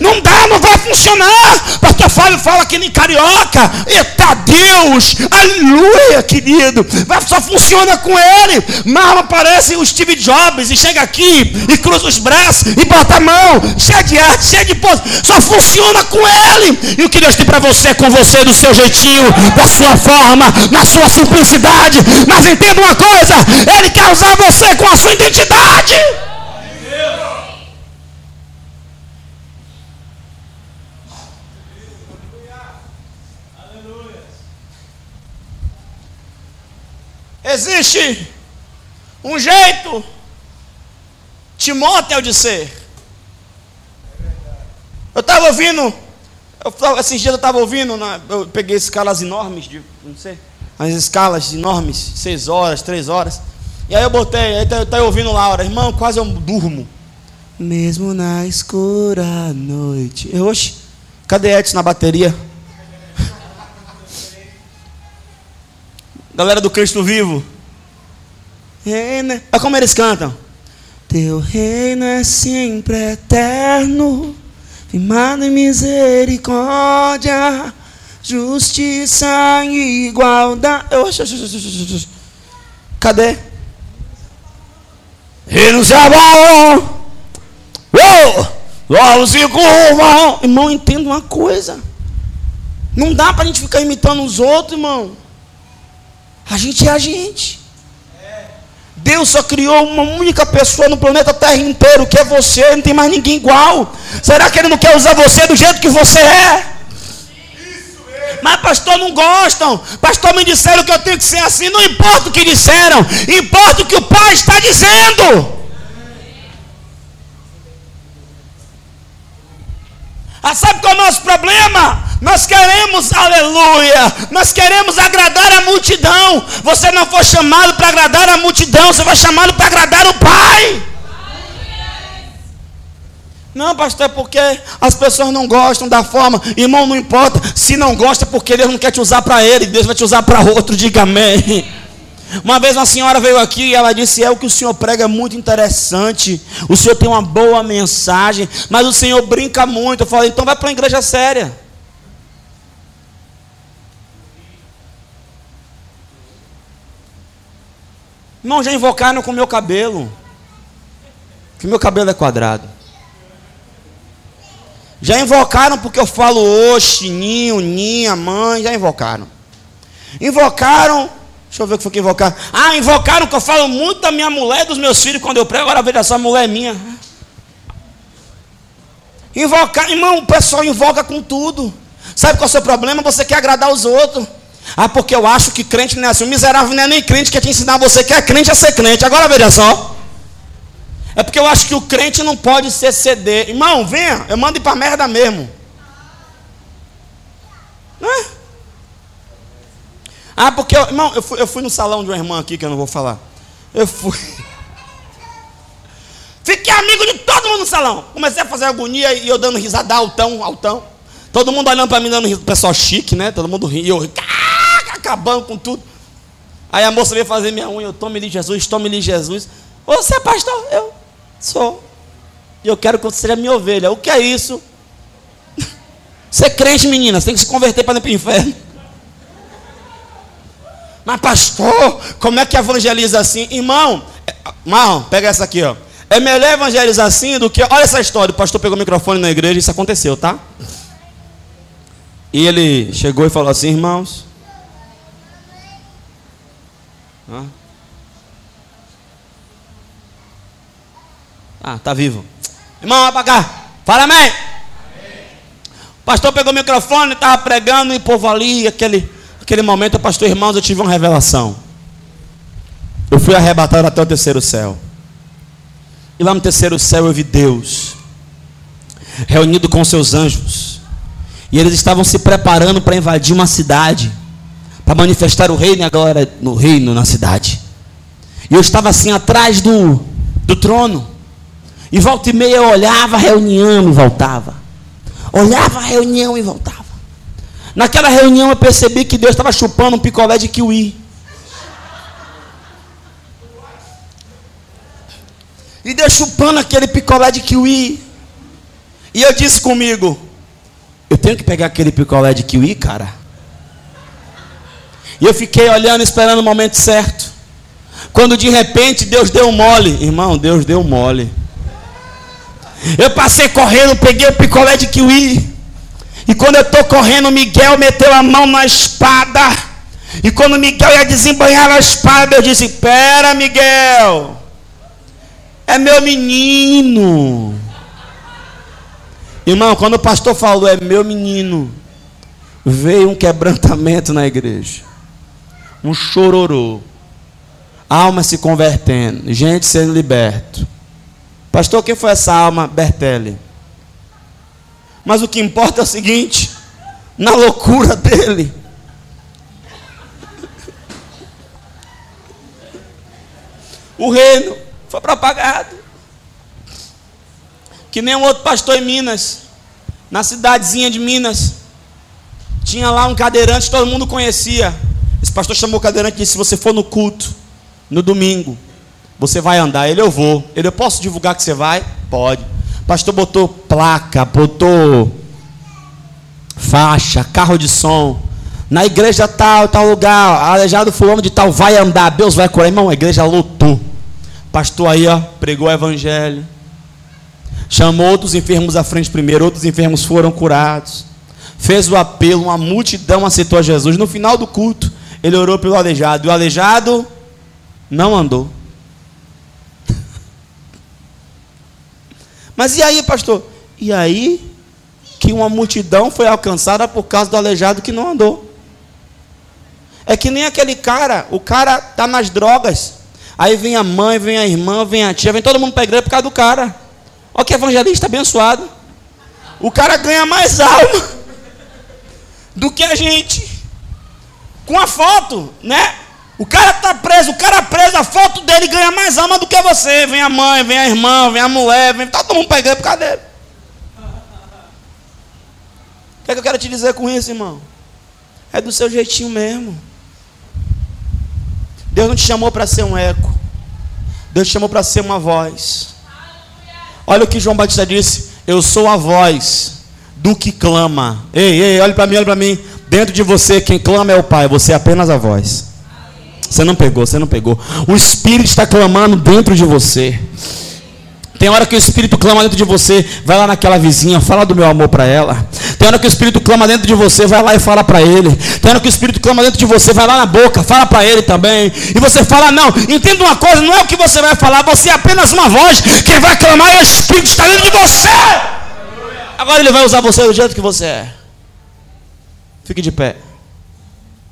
Não dá, não vai funcionar. Pastor Fábio fala que nem carioca. Eita Deus, aleluia, querido. Só funciona com ele. Mas aparece o Steve Jobs e chega aqui aqui e cruza os braços e bota a mão, cheia de arte, cheia de pose. Só funciona com Ele. E o que Deus tem para você é com você, do seu jeitinho, da sua forma, na sua simplicidade. Mas entenda uma coisa: Ele quer usar você com a sua identidade. Existe um jeito Timóteo de ser. Eu estava ouvindo, eu, esses dias eu estava ouvindo, na, eu peguei escalas enormes, de, não sei, as escalas enormes, seis horas, três horas. E aí eu botei, aí tá, eu estava ouvindo Laura, irmão, quase eu durmo. Mesmo na escura noite. Oxe, cadê Edson na bateria? Galera do Cristo Vivo. É, né? Olha como eles cantam. Teu reino é sempre eterno, firmado em misericórdia, justiça e igualdade. Cadê? Reino Sabaon, Logo se curvam. Irmão, entenda uma coisa. Não dá para a gente ficar imitando os outros, irmão. A gente é a gente. Deus só criou uma única pessoa no planeta Terra inteiro, que é você, não tem mais ninguém igual. Será que Ele não quer usar você do jeito que você é? Mas pastor não gostam. Pastor me disseram que eu tenho que ser assim. Não importa o que disseram, importa o que o Pai está dizendo. Ah, sabe qual é o nosso problema? Nós queremos, aleluia, nós queremos agradar a multidão. Você não foi chamado para agradar a multidão, você foi chamado para agradar o Pai. Não, pastor, é porque as pessoas não gostam da forma. Irmão, não importa. Se não gosta, porque Deus não quer te usar para ele, Deus vai te usar para outro. Diga amém. Uma vez uma senhora veio aqui e ela disse: É o que o senhor prega é muito interessante. O senhor tem uma boa mensagem, mas o senhor brinca muito. Eu falei: Então vai para uma igreja séria. Irmão, já invocaram com o meu cabelo. Que meu cabelo é quadrado. Já invocaram porque eu falo oxe, ninho, ninha, mãe. Já invocaram. Invocaram Deixa eu ver o que foi que invocaram. Ah, invocaram que eu falo muito da minha mulher e dos meus filhos quando eu prego. Agora veja essa mulher é minha. Invocar, irmão, o pessoal invoca com tudo. Sabe qual é o seu problema? Você quer agradar os outros. Ah, porque eu acho que crente não é assim. O miserável não é nem crente que quer te ensinar você que é crente a ser crente. Agora veja só. É porque eu acho que o crente não pode ser CD. Irmão, venha, eu mando ir para merda mesmo. Não é? Ah, porque, irmão, eu fui, eu fui no salão de uma irmã aqui que eu não vou falar. Eu fui. Fiquei amigo de todo mundo no salão. Comecei a fazer agonia e eu dando risada, altão, altão. Todo mundo olhando para mim, dando risada. Pessoal chique, né? Todo mundo rindo. Eu acabando com tudo. Aí a moça veio fazer minha unha. Eu tome-lhe Jesus, tome-lhe Jesus. Você é pastor? Eu sou. E eu quero que você seja minha ovelha. O que é isso? Você é crente, menina. Você tem que se converter para ir para o inferno. Mas pastor, como é que evangeliza assim? Irmão, é, Marlon, pega essa aqui, ó. É melhor evangelizar assim do que. Olha essa história. O pastor pegou o microfone na igreja, isso aconteceu, tá? E ele chegou e falou assim, irmãos. Ah, tá vivo. Irmão, vai pra cá. Fala, amém. pastor pegou o microfone, estava pregando e o povo ali, aquele, aquele momento, pastor, irmãos, eu tive uma revelação. Eu fui arrebatado até o terceiro céu. E lá no terceiro céu eu vi Deus reunido com seus anjos. E eles estavam se preparando para invadir uma cidade, para manifestar o reino agora no reino na cidade. E eu estava assim atrás do, do trono. E volta e meia eu olhava a reunião e voltava. Olhava a reunião e voltava. Naquela reunião eu percebi que Deus estava chupando um picolé de kiwi. E Deus chupando aquele picolé de kiwi. E eu disse comigo: Eu tenho que pegar aquele picolé de kiwi, cara. E eu fiquei olhando, esperando o momento certo. Quando de repente Deus deu mole. Irmão, Deus deu mole. Eu passei correndo, peguei o picolé de kiwi. E quando eu estou correndo, Miguel meteu a mão na espada. E quando Miguel ia desembanhar a espada, eu disse: Pera, Miguel. É meu menino. Irmão, quando o pastor falou é meu menino, veio um quebrantamento na igreja. Um chororô. Alma se convertendo, gente sendo liberto. Pastor, quem foi essa alma? Bertelli. Mas o que importa é o seguinte: na loucura dele, o reino foi propagado. Que nem um outro pastor em Minas, na cidadezinha de Minas, tinha lá um cadeirante, todo mundo conhecia. Esse pastor chamou o cadeirante e disse: Se você for no culto, no domingo, você vai andar. Ele, eu vou. Ele, eu posso divulgar que você vai? Pode. Pastor botou placa, botou faixa, carro de som. Na igreja tal, tal lugar, aleijado fulano de tal, vai andar, Deus vai curar. Irmão, a igreja lotou. Pastor aí, ó, pregou o evangelho. Chamou outros enfermos à frente primeiro, outros enfermos foram curados. Fez o apelo, uma multidão aceitou a Jesus. No final do culto, ele orou pelo aleijado. E o aleijado não andou. Mas e aí, pastor? E aí que uma multidão foi alcançada por causa do aleijado que não andou. É que nem aquele cara, o cara está nas drogas. Aí vem a mãe, vem a irmã, vem a tia, vem todo mundo para a igreja por causa do cara. Olha que evangelista abençoado. O cara ganha mais alma do que a gente. Com a foto, né? O cara está preso, o cara preso, a foto dele ganha mais alma do que você. Vem a mãe, vem a irmã, vem a mulher, vem todo mundo igreja por causa dele. O que, é que eu quero te dizer com isso, irmão? É do seu jeitinho mesmo. Deus não te chamou para ser um eco. Deus te chamou para ser uma voz. Olha o que João Batista disse: Eu sou a voz do que clama. Ei, ei, olha para mim, olha para mim. Dentro de você, quem clama é o Pai, você é apenas a voz. Você não pegou, você não pegou. O Espírito está clamando dentro de você. Tem hora que o Espírito clama dentro de você, vai lá naquela vizinha, fala do meu amor para ela. Tem hora que o Espírito clama dentro de você, vai lá e fala para ele. Tem hora que o Espírito clama dentro de você, vai lá na boca, fala para ele também. E você fala, não, entenda uma coisa, não é o que você vai falar, você é apenas uma voz que vai clamar e o Espírito está dentro de você. Agora ele vai usar você do jeito que você é. Fique de pé.